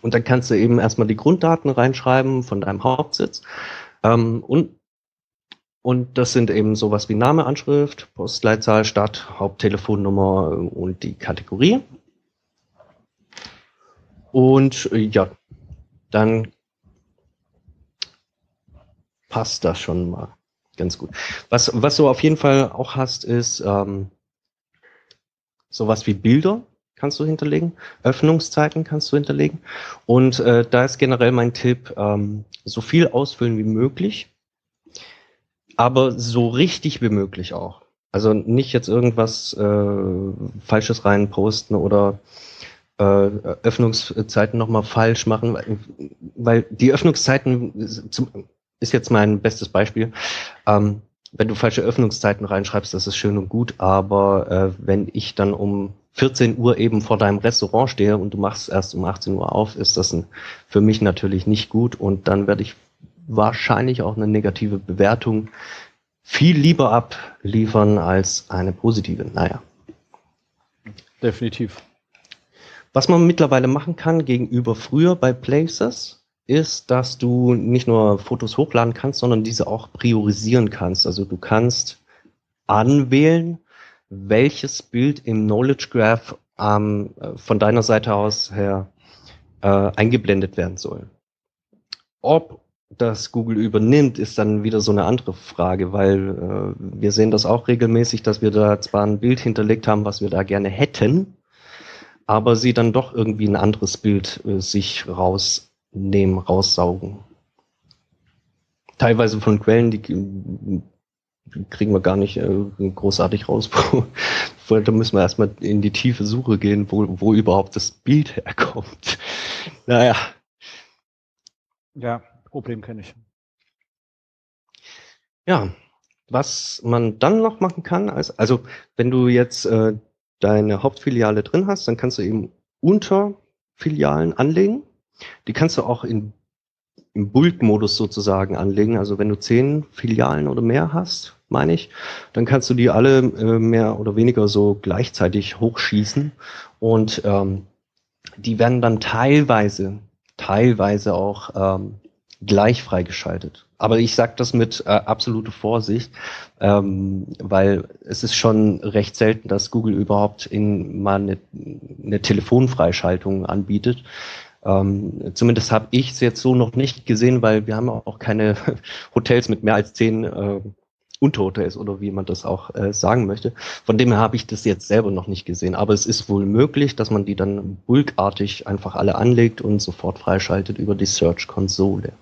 Und dann kannst du eben erstmal die Grunddaten reinschreiben von deinem Hauptsitz ähm, und und das sind eben sowas wie Name, Anschrift, Postleitzahl, Stadt, Haupttelefonnummer und die Kategorie. Und äh, ja, dann passt das schon mal ganz gut. Was, was du auf jeden Fall auch hast, ist ähm, sowas wie Bilder kannst du hinterlegen, Öffnungszeiten kannst du hinterlegen. Und äh, da ist generell mein Tipp, ähm, so viel ausfüllen wie möglich aber so richtig wie möglich auch. Also nicht jetzt irgendwas äh, Falsches reinposten oder äh, Öffnungszeiten nochmal falsch machen, weil, die Öffnungszeiten ist jetzt mein bestes Beispiel. Ähm, wenn du falsche Öffnungszeiten reinschreibst, das ist schön und gut, aber äh, wenn ich dann um 14 Uhr eben vor deinem Restaurant stehe und du machst erst um 18 Uhr auf, ist das ein, für mich natürlich nicht gut und dann werde ich wahrscheinlich auch eine negative Bewertung viel lieber abliefern als eine positive. Naja. Definitiv. Was man mittlerweile machen kann gegenüber früher bei Places, ist, dass du nicht nur Fotos hochladen kannst, sondern diese auch priorisieren kannst. Also du kannst anwählen, welches Bild im Knowledge Graph ähm, von deiner Seite aus her äh, eingeblendet werden soll. Ob das Google übernimmt, ist dann wieder so eine andere Frage, weil äh, wir sehen das auch regelmäßig, dass wir da zwar ein Bild hinterlegt haben, was wir da gerne hätten, aber sie dann doch irgendwie ein anderes Bild äh, sich rausnehmen, raussaugen. Teilweise von Quellen, die kriegen wir gar nicht äh, großartig raus. da müssen wir erstmal in die tiefe Suche gehen, wo, wo überhaupt das Bild herkommt. Naja. Ja, Problem kenne ich. Ja, was man dann noch machen kann, also, also wenn du jetzt äh, deine Hauptfiliale drin hast, dann kannst du eben Unterfilialen anlegen. Die kannst du auch in, im Bulk-Modus sozusagen anlegen. Also wenn du zehn Filialen oder mehr hast, meine ich, dann kannst du die alle äh, mehr oder weniger so gleichzeitig hochschießen und ähm, die werden dann teilweise, teilweise auch ähm, gleich freigeschaltet. Aber ich sage das mit äh, absoluter Vorsicht, ähm, weil es ist schon recht selten, dass Google überhaupt in mal eine, eine Telefonfreischaltung anbietet. Ähm, zumindest habe ich es jetzt so noch nicht gesehen, weil wir haben auch keine Hotels mit mehr als zehn äh, Unterhotels oder wie man das auch äh, sagen möchte. Von dem her habe ich das jetzt selber noch nicht gesehen. Aber es ist wohl möglich, dass man die dann bulkartig einfach alle anlegt und sofort freischaltet über die Search-Konsole.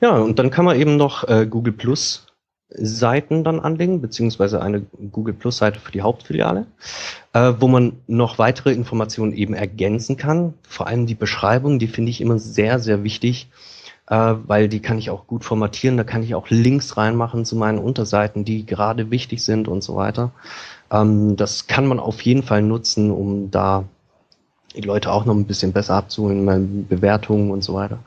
Ja, und dann kann man eben noch äh, Google Plus Seiten dann anlegen, beziehungsweise eine Google Plus Seite für die Hauptfiliale, äh, wo man noch weitere Informationen eben ergänzen kann. Vor allem die Beschreibung, die finde ich immer sehr, sehr wichtig, äh, weil die kann ich auch gut formatieren. Da kann ich auch Links reinmachen zu meinen Unterseiten, die gerade wichtig sind und so weiter. Ähm, das kann man auf jeden Fall nutzen, um da die Leute auch noch ein bisschen besser abzuholen, Bewertungen und so weiter.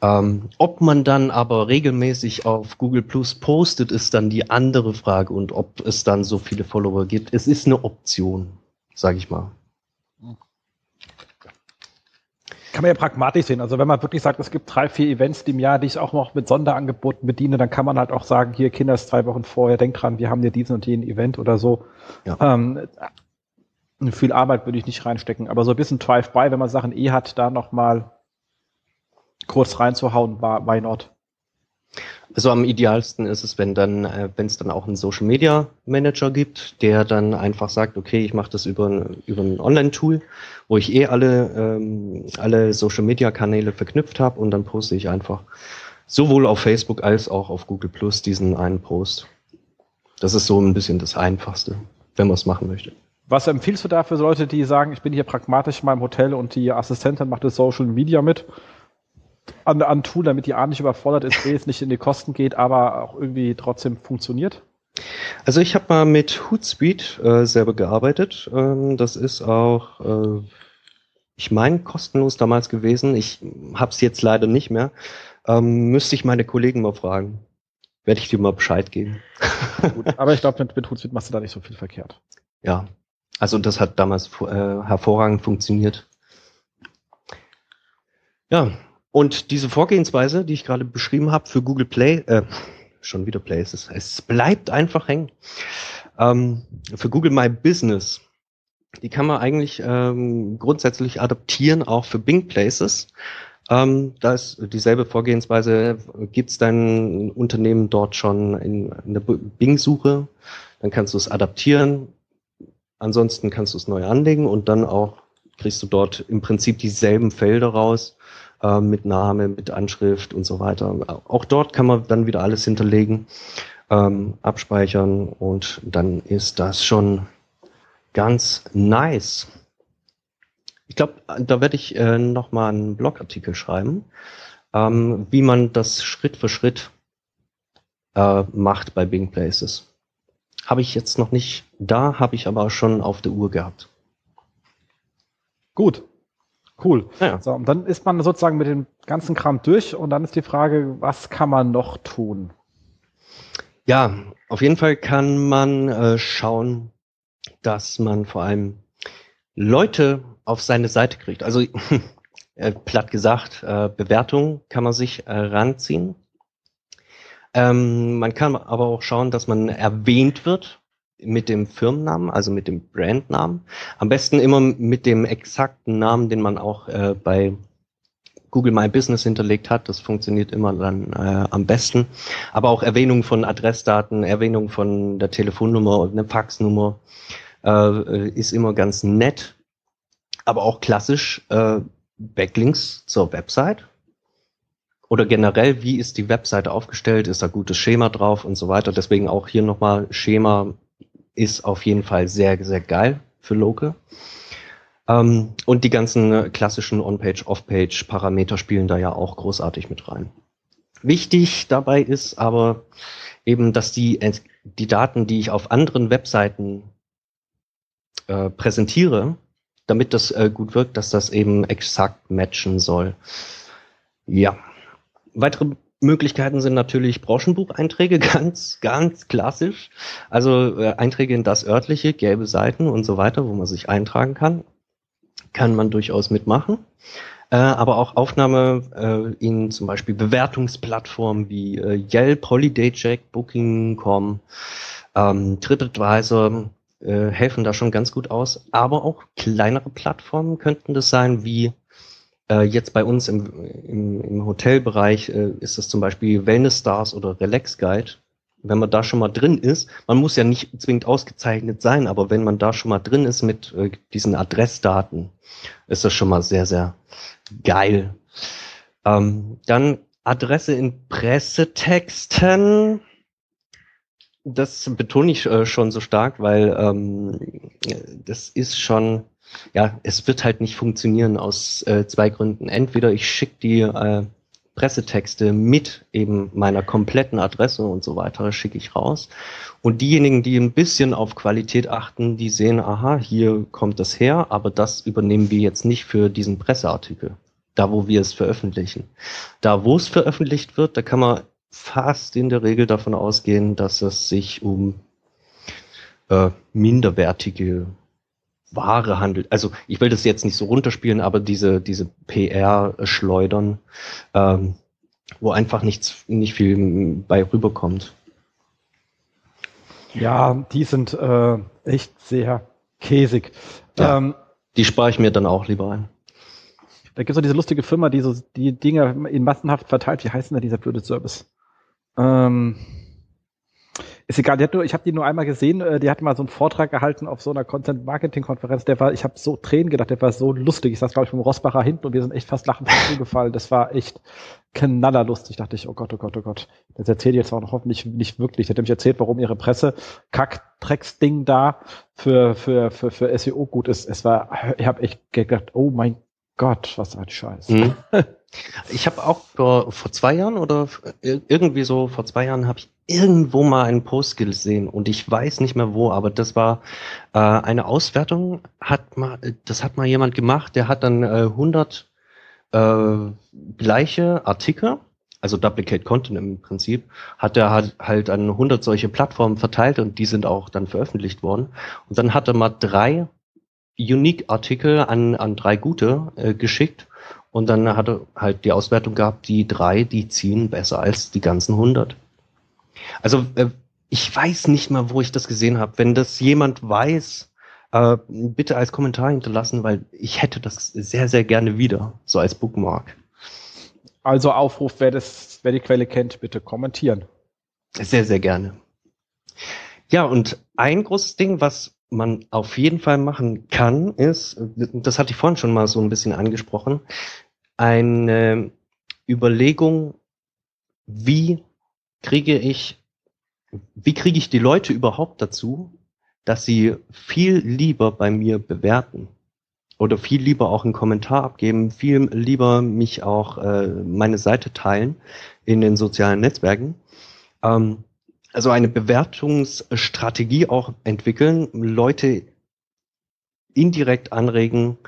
Ähm, ob man dann aber regelmäßig auf Google Plus postet, ist dann die andere Frage und ob es dann so viele Follower gibt. Es ist eine Option, sage ich mal. Kann man ja pragmatisch sehen. Also wenn man wirklich sagt, es gibt drei, vier Events im Jahr, die ich auch noch mit Sonderangeboten bediene, dann kann man halt auch sagen, hier Kinder ist zwei Wochen vorher, denk dran, wir haben hier diesen und jenen Event oder so. Ja. Ähm, viel Arbeit würde ich nicht reinstecken, aber so ein bisschen Drive-by, wenn man Sachen eh hat, da nochmal kurz reinzuhauen, why not? Also am idealsten ist es, wenn dann, äh, wenn es dann auch einen Social Media Manager gibt, der dann einfach sagt, okay, ich mache das über, über ein Online-Tool, wo ich eh alle, ähm, alle Social Media Kanäle verknüpft habe und dann poste ich einfach sowohl auf Facebook als auch auf Google Plus diesen einen Post. Das ist so ein bisschen das Einfachste, wenn man es machen möchte. Was empfiehlst du da für Leute, die sagen, ich bin hier pragmatisch in meinem Hotel und die Assistentin macht das Social Media mit? An, an Tool, damit die A nicht überfordert ist, B es nicht in die Kosten geht, aber auch irgendwie trotzdem funktioniert? Also ich habe mal mit Hootsuite äh, selber gearbeitet. Ähm, das ist auch, äh, ich meine, kostenlos damals gewesen. Ich habe es jetzt leider nicht mehr. Ähm, müsste ich meine Kollegen mal fragen. Werde ich dir mal Bescheid geben. Gut, aber ich glaube, mit, mit Hootsuite machst du da nicht so viel verkehrt. Ja, also das hat damals äh, hervorragend funktioniert. Ja, und diese Vorgehensweise, die ich gerade beschrieben habe für Google Play, äh, schon wieder Play, es, es bleibt einfach hängen. Ähm, für Google My Business, die kann man eigentlich ähm, grundsätzlich adaptieren, auch für Bing Places. Ähm, da ist dieselbe Vorgehensweise, gibt es dein Unternehmen dort schon in, in der Bing-Suche, dann kannst du es adaptieren. Ansonsten kannst du es neu anlegen und dann auch kriegst du dort im Prinzip dieselben Felder raus, äh, mit Name, mit Anschrift und so weiter. Auch dort kann man dann wieder alles hinterlegen, ähm, abspeichern und dann ist das schon ganz nice. Ich glaube, da werde ich äh, nochmal einen Blogartikel schreiben, ähm, wie man das Schritt für Schritt äh, macht bei Bing Places. Habe ich jetzt noch nicht da, habe ich aber schon auf der Uhr gehabt. Gut, Cool. Ja. So, und dann ist man sozusagen mit dem ganzen Kram durch und dann ist die Frage, was kann man noch tun? Ja, auf jeden Fall kann man äh, schauen, dass man vor allem Leute auf seine Seite kriegt. Also äh, platt gesagt, äh, Bewertungen kann man sich äh, ranziehen. Ähm, man kann aber auch schauen, dass man erwähnt wird mit dem Firmennamen, also mit dem Brandnamen. Am besten immer mit dem exakten Namen, den man auch äh, bei Google My Business hinterlegt hat. Das funktioniert immer dann äh, am besten. Aber auch Erwähnung von Adressdaten, Erwähnung von der Telefonnummer und eine Faxnummer äh, ist immer ganz nett. Aber auch klassisch äh, Backlinks zur Website. Oder generell, wie ist die Webseite aufgestellt? Ist da gutes Schema drauf und so weiter? Deswegen auch hier nochmal Schema ist auf jeden Fall sehr, sehr geil für Local. Ähm, und die ganzen äh, klassischen On-Page, Off-Page Parameter spielen da ja auch großartig mit rein. Wichtig dabei ist aber eben, dass die, die Daten, die ich auf anderen Webseiten äh, präsentiere, damit das äh, gut wirkt, dass das eben exakt matchen soll. Ja. Weitere Möglichkeiten sind natürlich Branchenbucheinträge, ganz, ganz klassisch. Also äh, Einträge in das örtliche, gelbe Seiten und so weiter, wo man sich eintragen kann. kann man durchaus mitmachen. Äh, aber auch Aufnahme äh, in zum Beispiel Bewertungsplattformen wie äh, Yelp, HolidayCheck, Booking.com, ähm, TripAdvisor äh, helfen da schon ganz gut aus. Aber auch kleinere Plattformen könnten das sein, wie äh, jetzt bei uns im, im, im Hotelbereich äh, ist das zum Beispiel Wellness Stars oder Relax Guide wenn man da schon mal drin ist, man muss ja nicht zwingend ausgezeichnet sein, aber wenn man da schon mal drin ist mit äh, diesen Adressdaten, ist das schon mal sehr, sehr geil. Ähm, dann Adresse in Pressetexten. Das betone ich äh, schon so stark, weil ähm, das ist schon, ja, es wird halt nicht funktionieren aus äh, zwei Gründen. Entweder ich schicke die äh, Pressetexte mit eben meiner kompletten Adresse und so weiter schicke ich raus. Und diejenigen, die ein bisschen auf Qualität achten, die sehen, aha, hier kommt das her, aber das übernehmen wir jetzt nicht für diesen Presseartikel, da wo wir es veröffentlichen. Da wo es veröffentlicht wird, da kann man fast in der Regel davon ausgehen, dass es sich um äh, minderwertige Ware handelt. Also ich will das jetzt nicht so runterspielen, aber diese, diese PR-Schleudern, ähm, wo einfach nichts, nicht viel bei rüberkommt. Ja, die sind äh, echt sehr käsig. Ja, ähm, die spare ich mir dann auch lieber ein. Da gibt es so diese lustige Firma, die so die Dinge in massenhaft verteilt. Wie heißt denn da dieser blöde Service? Ähm, ist egal, die hat nur, ich habe die nur einmal gesehen, äh, die hat mal so einen Vortrag gehalten auf so einer Content-Marketing-Konferenz, der war, ich habe so Tränen gedacht, der war so lustig. Ich saß, glaube ich, vom Rossbacher hinten und wir sind echt fast lachend zugefallen. Das war echt knallerlustig, dachte ich, oh Gott, oh Gott, oh Gott. Das erzählt jetzt auch noch hoffentlich nicht wirklich. Der hat nämlich erzählt, warum ihre Presse Kack-Drecks-Ding da für, für, für, für SEO gut ist. Es war, ich habe echt gedacht, oh mein Gott, was ein Scheiß. Mhm. Ich habe auch vor, vor zwei Jahren oder irgendwie so vor zwei Jahren habe ich irgendwo mal einen Post gesehen und ich weiß nicht mehr wo, aber das war äh, eine Auswertung, hat mal, das hat mal jemand gemacht, der hat dann äh, 100 äh, gleiche Artikel, also Duplicate Content im Prinzip, hat er halt, halt an 100 solche Plattformen verteilt und die sind auch dann veröffentlicht worden. Und dann hat er mal drei Unique-Artikel an, an drei gute äh, geschickt und dann hat er halt die Auswertung gehabt, die drei, die ziehen besser als die ganzen 100. Also äh, ich weiß nicht mal, wo ich das gesehen habe. Wenn das jemand weiß, äh, bitte als Kommentar hinterlassen, weil ich hätte das sehr, sehr gerne wieder, so als Bookmark. Also Aufruf, wer, das, wer die Quelle kennt, bitte kommentieren. Sehr, sehr gerne. Ja, und ein großes Ding, was man auf jeden Fall machen kann, ist, das hatte ich vorhin schon mal so ein bisschen angesprochen, eine Überlegung, wie kriege ich, wie kriege ich die Leute überhaupt dazu, dass sie viel lieber bei mir bewerten oder viel lieber auch einen Kommentar abgeben, viel lieber mich auch äh, meine Seite teilen in den sozialen Netzwerken. Ähm, also eine Bewertungsstrategie auch entwickeln, Leute indirekt anregen,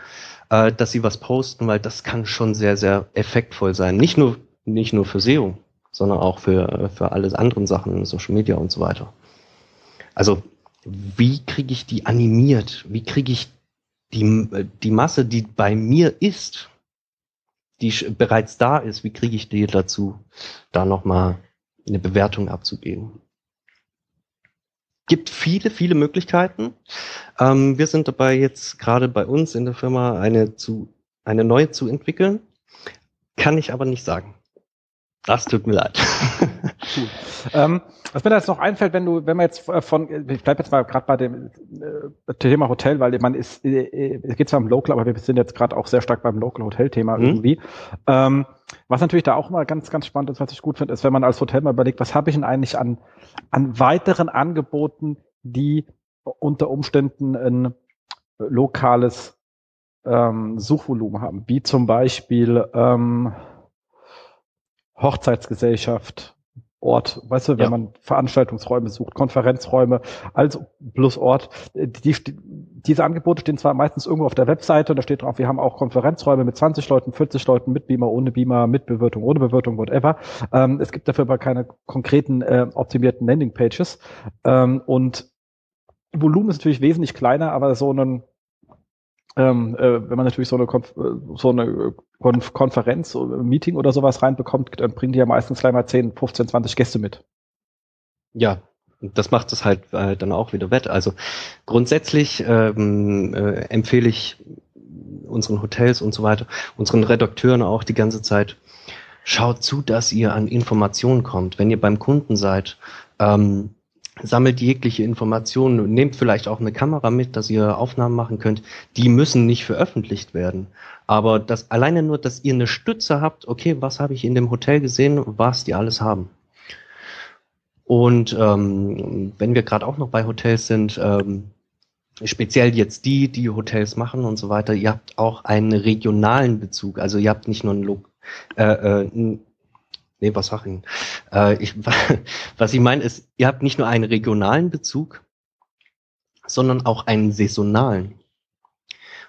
äh, dass sie was posten, weil das kann schon sehr, sehr effektvoll sein. Nicht nur, nicht nur für SEO, sondern auch für, für alles anderen Sachen, Social Media und so weiter. Also, wie kriege ich die animiert? Wie kriege ich die, die Masse, die bei mir ist, die bereits da ist, wie kriege ich die dazu, da nochmal eine Bewertung abzugeben? Gibt viele, viele Möglichkeiten. Ähm, wir sind dabei jetzt gerade bei uns in der Firma eine zu, eine neue zu entwickeln. Kann ich aber nicht sagen. Das tut mir leid. Cool. Ähm, was mir da jetzt noch einfällt, wenn du, wenn man jetzt äh, von, ich bleibe jetzt mal gerade bei dem äh, Thema Hotel, weil man ist, äh, äh, es geht zwar um Local, aber wir sind jetzt gerade auch sehr stark beim Local Hotel Thema mhm. irgendwie. Ähm, was natürlich da auch mal ganz, ganz spannend ist, was ich gut finde, ist, wenn man als Hotel mal überlegt, was habe ich denn eigentlich an, an weiteren Angeboten, die unter Umständen ein lokales ähm, Suchvolumen haben, wie zum Beispiel ähm, Hochzeitsgesellschaft, Ort, weißt du, wenn ja. man Veranstaltungsräume sucht, Konferenzräume, also plus Ort. Die, die, diese Angebote stehen zwar meistens irgendwo auf der Webseite und da steht drauf, wir haben auch Konferenzräume mit 20 Leuten, 40 Leuten, mit Beamer, ohne Beamer, mit Bewirtung, ohne Bewirtung, whatever. Ähm, es gibt dafür aber keine konkreten äh, optimierten Landingpages. Ähm, und Volumen ist natürlich wesentlich kleiner, aber so ein ähm, äh, wenn man natürlich so eine, Konf so eine Konf Konferenz, oder Meeting oder sowas reinbekommt, dann bringen die ja meistens gleich mal 10, 15, 20 Gäste mit. Ja, das macht es halt äh, dann auch wieder wett. Also grundsätzlich ähm, äh, empfehle ich unseren Hotels und so weiter, unseren Redakteuren auch die ganze Zeit, schaut zu, dass ihr an Informationen kommt. Wenn ihr beim Kunden seid, ähm, sammelt jegliche Informationen, nehmt vielleicht auch eine Kamera mit, dass ihr Aufnahmen machen könnt. Die müssen nicht veröffentlicht werden. Aber das alleine nur, dass ihr eine Stütze habt, okay, was habe ich in dem Hotel gesehen, was die alles haben. Und ähm, wenn wir gerade auch noch bei Hotels sind, ähm, speziell jetzt die, die Hotels machen und so weiter, ihr habt auch einen regionalen Bezug. Also ihr habt nicht nur einen, Lo äh, äh, nee, was sag ich? Äh, ich was ich meine ist, ihr habt nicht nur einen regionalen Bezug, sondern auch einen saisonalen.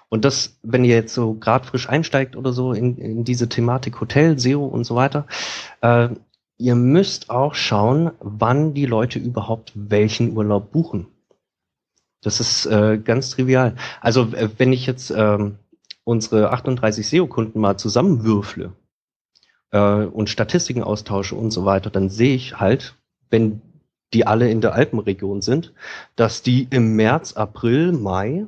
Und das, wenn ihr jetzt so gerade frisch einsteigt oder so in, in diese Thematik Hotel, SEO und so weiter, äh, ihr müsst auch schauen, wann die Leute überhaupt welchen Urlaub buchen. Das ist äh, ganz trivial. Also äh, wenn ich jetzt ähm, unsere 38 SEO-Kunden mal zusammenwürfle, äh, und Statistiken austausche und so weiter, dann sehe ich halt, wenn die alle in der Alpenregion sind, dass die im März, April, Mai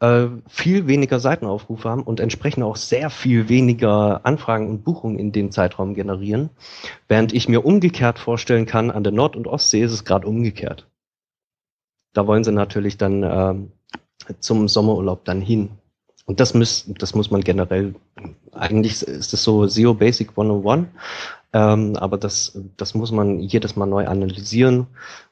äh, viel weniger Seitenaufrufe haben und entsprechend auch sehr viel weniger Anfragen und Buchungen in dem Zeitraum generieren, während ich mir umgekehrt vorstellen kann, an der Nord- und Ostsee ist es gerade umgekehrt. Da wollen sie natürlich dann äh, zum Sommerurlaub dann hin. Und das, muss, das muss man generell, eigentlich ist das so SEO Basic 101, ähm, aber das, das muss man jedes Mal neu analysieren,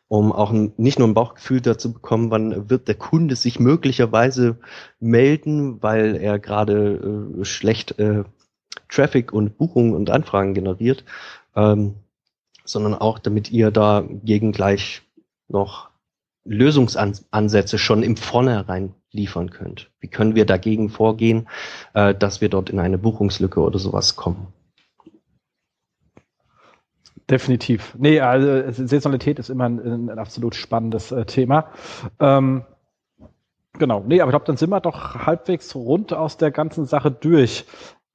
um auch nicht nur ein Bauchgefühl dazu bekommen, wann wird der Kunde sich möglicherweise melden, weil er gerade äh, schlecht äh, Traffic und Buchungen und Anfragen generiert, ähm, sondern auch damit ihr da gegen gleich noch Lösungsansätze schon im Vornherein liefern könnt. Wie können wir dagegen vorgehen, äh, dass wir dort in eine Buchungslücke oder sowas kommen? Definitiv. Nee, also Saisonalität ist immer ein, ein absolut spannendes äh, Thema. Ähm, genau. Nee, aber ich glaube, dann sind wir doch halbwegs rund aus der ganzen Sache durch.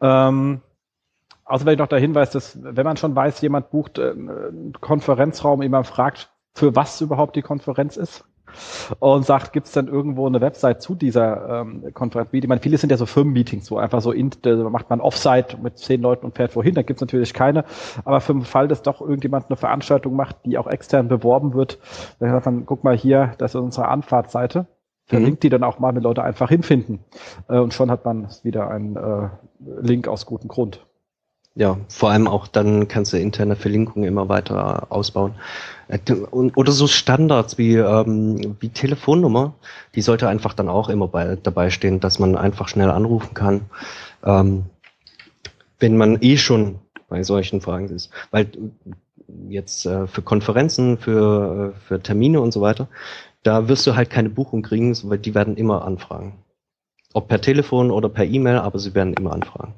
Ähm, außer wenn ich noch der Hinweis, dass wenn man schon weiß, jemand bucht äh, einen Konferenzraum, jemand fragt, für was überhaupt die Konferenz ist und sagt, gibt es denn irgendwo eine Website zu dieser ähm, Konferenz? Ich meine, viele sind ja so Firmenmeetings, wo einfach so in, macht man Offsite mit zehn Leuten und fährt wohin, da gibt es natürlich keine. Aber für den Fall, dass doch irgendjemand eine Veranstaltung macht, die auch extern beworben wird, dann sagt man, guck mal hier, das ist unsere Anfahrtseite. Verlinkt mhm. die dann auch mal, wenn Leute einfach hinfinden. Äh, und schon hat man wieder einen äh, Link aus gutem Grund. Ja, vor allem auch dann kannst du interne Verlinkungen immer weiter ausbauen. Äh, oder so Standards wie, ähm, wie Telefonnummer, die sollte einfach dann auch immer bei, dabei stehen, dass man einfach schnell anrufen kann, ähm, wenn man eh schon bei solchen Fragen ist. Weil jetzt äh, für Konferenzen, für, äh, für Termine und so weiter, da wirst du halt keine Buchung kriegen, weil die werden immer anfragen. Ob per Telefon oder per E-Mail, aber sie werden immer anfragen.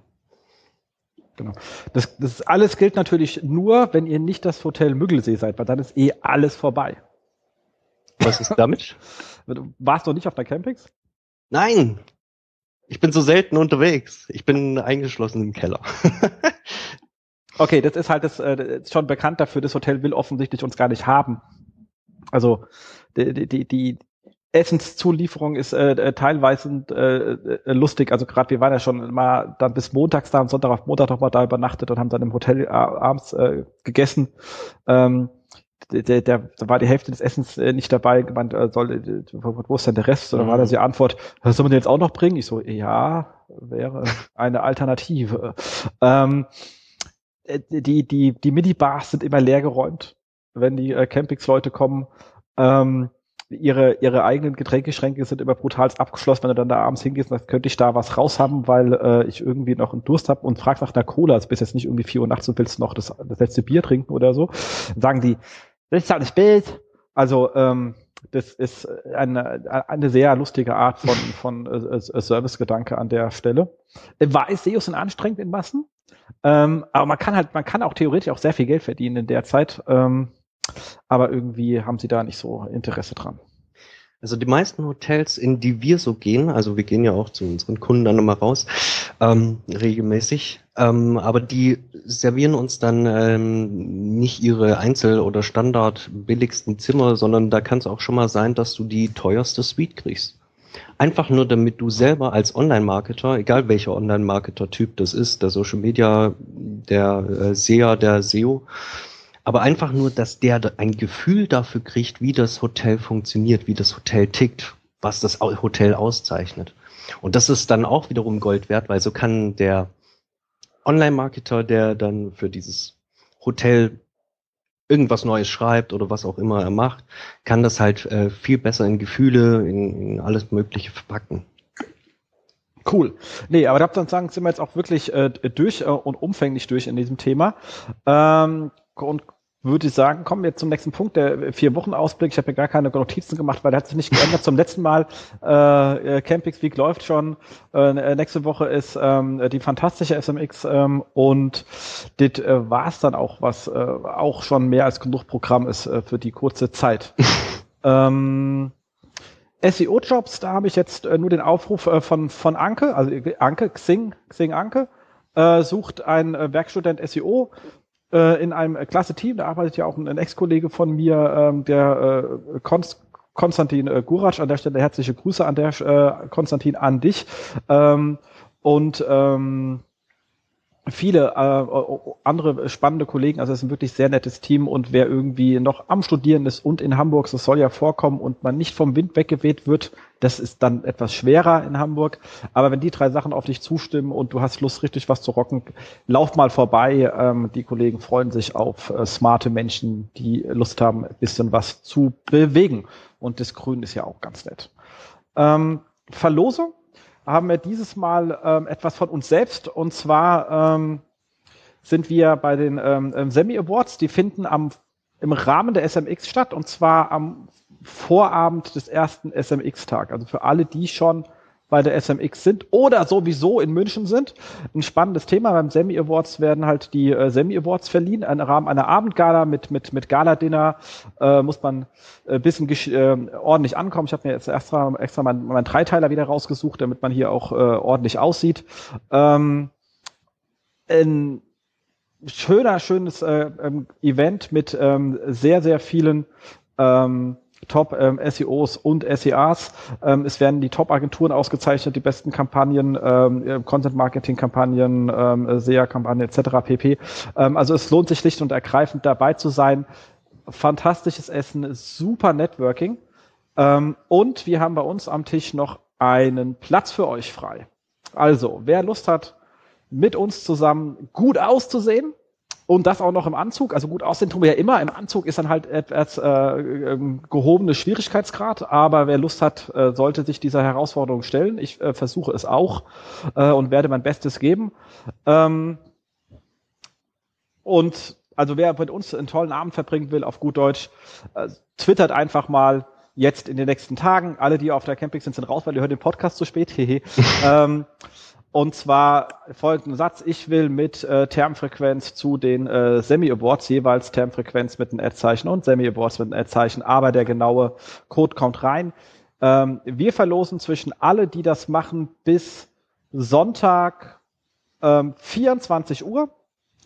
Genau. Das, das alles gilt natürlich nur, wenn ihr nicht das Hotel Müggelsee seid, weil dann ist eh alles vorbei. Was ist damit? Warst du nicht auf der Campings? Nein! Ich bin so selten unterwegs. Ich bin eingeschlossen im Keller. okay, das ist halt das, äh, schon bekannt dafür, das Hotel will offensichtlich uns gar nicht haben. Also die, die, die, Essenszulieferung ist äh, äh, teilweise äh, äh, lustig. Also gerade wir waren ja schon mal dann bis montags da, am Sonntag auf Montag noch mal da übernachtet und haben dann im Hotel äh, abends äh, gegessen. Ähm, der, der, da war die Hälfte des Essens äh, nicht dabei, gemeint, äh, soll, wo ist denn der Rest? Und dann war das die Antwort, soll man den jetzt auch noch bringen? Ich so, ja, wäre eine Alternative. Ähm, äh, die, die, die Minibars sind immer leer geräumt, wenn die äh, Campings-Leute kommen. Ähm, ihre, ihre eigenen Getränkeschränke sind immer brutal abgeschlossen, wenn du dann da abends hingehst, dann könnte ich da was raushaben, weil äh, ich irgendwie noch einen Durst habe und fragst nach einer Cola, also bist jetzt nicht irgendwie vier Uhr nachts und willst noch das, das letzte Bier trinken oder so. Dann sagen die, das ist nicht Bild. Also ähm, das ist eine, eine sehr lustige Art von, von äh, äh Servicegedanke an der Stelle. Weiß SEO sind anstrengend in Massen, ähm, aber man kann halt, man kann auch theoretisch auch sehr viel Geld verdienen in der Zeit. Ähm, aber irgendwie haben sie da nicht so Interesse dran. Also die meisten Hotels, in die wir so gehen, also wir gehen ja auch zu unseren Kunden dann immer raus, ähm, regelmäßig, ähm, aber die servieren uns dann ähm, nicht ihre Einzel- oder Standard billigsten Zimmer, sondern da kann es auch schon mal sein, dass du die teuerste Suite kriegst. Einfach nur, damit du selber als Online-Marketer, egal welcher Online-Marketer-Typ das ist, der Social Media, der äh, SEA, der SEO, aber einfach nur, dass der ein Gefühl dafür kriegt, wie das Hotel funktioniert, wie das Hotel tickt, was das Hotel auszeichnet. Und das ist dann auch wiederum Gold wert, weil so kann der Online-Marketer, der dann für dieses Hotel irgendwas Neues schreibt oder was auch immer er macht, kann das halt äh, viel besser in Gefühle, in, in alles Mögliche verpacken. Cool. Nee, aber da sagen, sind wir jetzt auch wirklich äh, durch äh, und umfänglich durch in diesem Thema. Ähm, und würde ich sagen, kommen wir zum nächsten Punkt, der vier Wochen Ausblick. Ich habe mir gar keine Notizen gemacht, weil der hat sich nicht geändert zum letzten Mal. Äh, Campix Week läuft schon. Äh, nächste Woche ist ähm, die fantastische SMX ähm, und das äh, war es dann auch, was äh, auch schon mehr als genug Programm ist äh, für die kurze Zeit. ähm, SEO-Jobs, da habe ich jetzt äh, nur den Aufruf äh, von, von Anke, also Anke, Xing, Xing Anke, äh, sucht ein äh, Werkstudent SEO äh, in einem äh, klasse Team. Da arbeitet ja auch ein, Ex-Kollege von mir, ähm, der äh, Konst Konstantin äh, Guratsch. An der Stelle herzliche Grüße an der äh, Konstantin an dich. Ähm, und ähm, viele äh, andere spannende Kollegen. Also es ist ein wirklich sehr nettes Team und wer irgendwie noch am Studieren ist und in Hamburg, das soll ja vorkommen und man nicht vom Wind weggeweht wird, das ist dann etwas schwerer in Hamburg. Aber wenn die drei Sachen auf dich zustimmen und du hast Lust, richtig was zu rocken, lauf mal vorbei. Ähm, die Kollegen freuen sich auf äh, smarte Menschen, die Lust haben, ein bisschen was zu bewegen. Und das Grün ist ja auch ganz nett. Ähm, Verlosung haben wir dieses Mal ähm, etwas von uns selbst. Und zwar ähm, sind wir bei den ähm, ähm Semi Awards. Die finden am, im Rahmen der SMX statt. Und zwar am Vorabend des ersten SMX-Tag. Also für alle, die schon bei der SMX sind oder sowieso in München sind. Ein spannendes Thema. Beim Semi Awards werden halt die äh, Semi Awards verliehen im Rahmen einer Abendgala mit mit mit Gala-Dinner. Äh, muss man äh, bisschen äh, ordentlich ankommen. Ich habe mir jetzt extra extra meinen mein Dreiteiler wieder rausgesucht, damit man hier auch äh, ordentlich aussieht. Ähm, ein schöner schönes äh, ähm, Event mit ähm, sehr sehr vielen ähm, Top ähm, SEOs und SEAs. Ähm, es werden die Top-Agenturen ausgezeichnet, die besten Kampagnen, ähm, äh, Content-Marketing-Kampagnen, ähm, SEA-Kampagnen etc. pp. Ähm, also es lohnt sich schlicht und ergreifend dabei zu sein. Fantastisches Essen, super Networking. Ähm, und wir haben bei uns am Tisch noch einen Platz für euch frei. Also, wer Lust hat, mit uns zusammen gut auszusehen, und das auch noch im Anzug. Also gut aussehen tun wir ja immer. Im Anzug ist dann halt etwas äh, ähm, gehobene Schwierigkeitsgrad. Aber wer Lust hat, äh, sollte sich dieser Herausforderung stellen. Ich äh, versuche es auch äh, und werde mein Bestes geben. Ähm, und also wer mit uns einen tollen Abend verbringen will, auf gut Deutsch, äh, twittert einfach mal jetzt in den nächsten Tagen. Alle, die auf der Camping sind, sind raus, weil ihr hört den Podcast zu spät. ähm, und zwar folgenden Satz. Ich will mit äh, Termfrequenz zu den äh, Semi-Awards, jeweils Termfrequenz mit einem Ad-Zeichen und Semi-Awards mit einem Ad-Zeichen, aber der genaue Code kommt rein. Ähm, wir verlosen zwischen alle, die das machen, bis Sonntag ähm, 24 Uhr,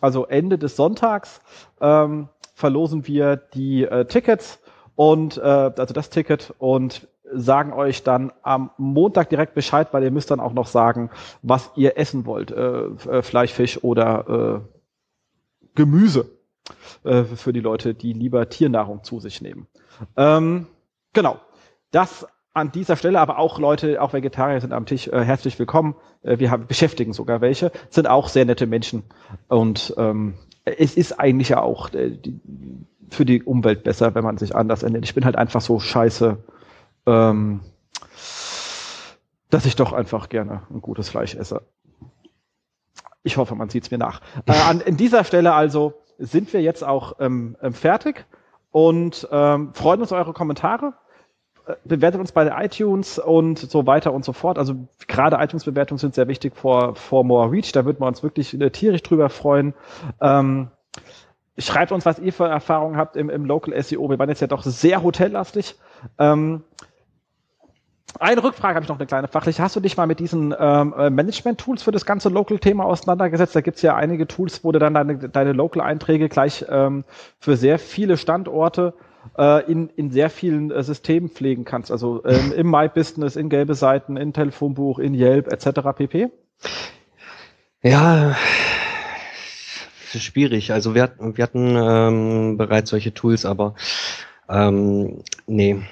also Ende des Sonntags, ähm, verlosen wir die äh, Tickets und äh, also das Ticket und sagen euch dann am Montag direkt Bescheid, weil ihr müsst dann auch noch sagen, was ihr essen wollt. Äh, äh, Fleisch, Fisch oder äh, Gemüse äh, für die Leute, die lieber Tiernahrung zu sich nehmen. Ähm, genau. Das an dieser Stelle, aber auch Leute, auch Vegetarier sind am Tisch äh, herzlich willkommen. Äh, wir haben, beschäftigen sogar welche, sind auch sehr nette Menschen. Und ähm, es ist eigentlich ja auch äh, die, für die Umwelt besser, wenn man sich anders ernährt. Ich bin halt einfach so scheiße ähm, dass ich doch einfach gerne ein gutes Fleisch esse. Ich hoffe, man sieht es mir nach. Äh, an in dieser Stelle also sind wir jetzt auch ähm, ähm, fertig und ähm, freuen uns eure Kommentare. Äh, bewertet uns bei iTunes und so weiter und so fort. Also gerade iTunes-Bewertungen sind sehr wichtig for, for more reach. Da würden wir uns wirklich äh, tierisch drüber freuen. Ähm, schreibt uns, was ihr für Erfahrungen habt im, im Local SEO. Wir waren jetzt ja doch sehr hotellastig. Ähm, Eine Rückfrage habe ich noch, eine kleine fachliche. Hast du dich mal mit diesen ähm, äh, Management-Tools für das ganze Local-Thema auseinandergesetzt? Da gibt es ja einige Tools, wo du dann deine, deine Local-Einträge gleich ähm, für sehr viele Standorte äh, in, in sehr vielen äh, Systemen pflegen kannst. Also ähm, im My Business, in gelbe Seiten, in Telefonbuch, in Yelp etc. pp. Ja, schwierig. Also wir, wir hatten ähm, bereits solche Tools, aber ähm, nee,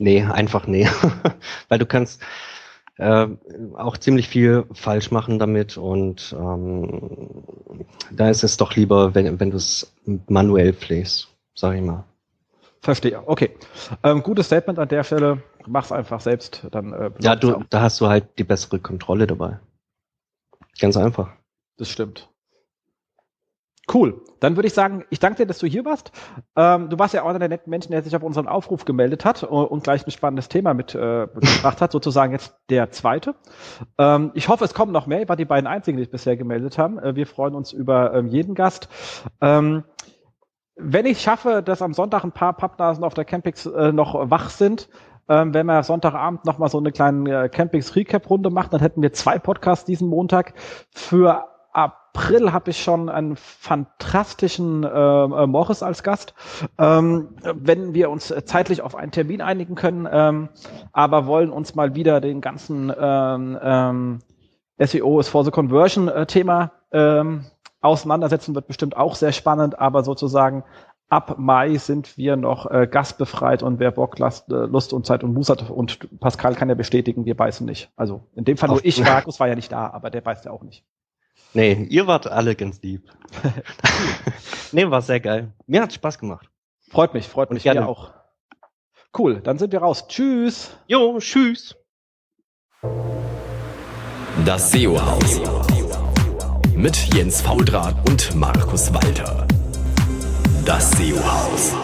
nee, einfach nee. Weil du kannst äh, auch ziemlich viel falsch machen damit und ähm, da ist es doch lieber, wenn, wenn du es manuell pflegst, sag ich mal. Verstehe, okay. Ähm, gutes Statement an der Stelle. Mach's einfach selbst. Dann, äh, ja, du, da hast du halt die bessere Kontrolle dabei. Ganz einfach. Das stimmt. Cool. Dann würde ich sagen, ich danke dir, dass du hier warst. Ähm, du warst ja auch einer der netten Menschen, der sich auf unseren Aufruf gemeldet hat und gleich ein spannendes Thema mitgebracht äh, hat, sozusagen jetzt der zweite. Ähm, ich hoffe, es kommen noch mehr. Ihr wart die beiden einzigen, die sich bisher gemeldet haben. Äh, wir freuen uns über ähm, jeden Gast. Ähm, wenn ich schaffe, dass am Sonntag ein paar Pappnasen auf der Campix äh, noch wach sind, ähm, wenn wir Sonntagabend noch mal so eine kleine äh, Campings Recap Runde machen, dann hätten wir zwei Podcasts diesen Montag. Für April habe ich schon einen fantastischen äh, äh, Morris als Gast. Ähm, wenn wir uns zeitlich auf einen Termin einigen können, ähm, aber wollen uns mal wieder den ganzen ähm, ähm, SEO is for the Conversion äh, Thema ähm, auseinandersetzen, wird bestimmt auch sehr spannend, aber sozusagen ab Mai sind wir noch äh, gastbefreit und wer Bock, Lust, äh, Lust und Zeit und Muß hat und Pascal kann ja bestätigen, wir beißen nicht. Also in dem Fall nur ich, Markus war ja nicht da, aber der beißt ja auch nicht. Nee, ihr wart alle ganz lieb. nee, war sehr geil. Mir hat Spaß gemacht. Freut mich, freut mich gerne auch. Cool, dann sind wir raus. Tschüss. Jo, tschüss. Das SEO-Haus. Mit Jens Faudrat und Markus Walter. Das SEO-Haus.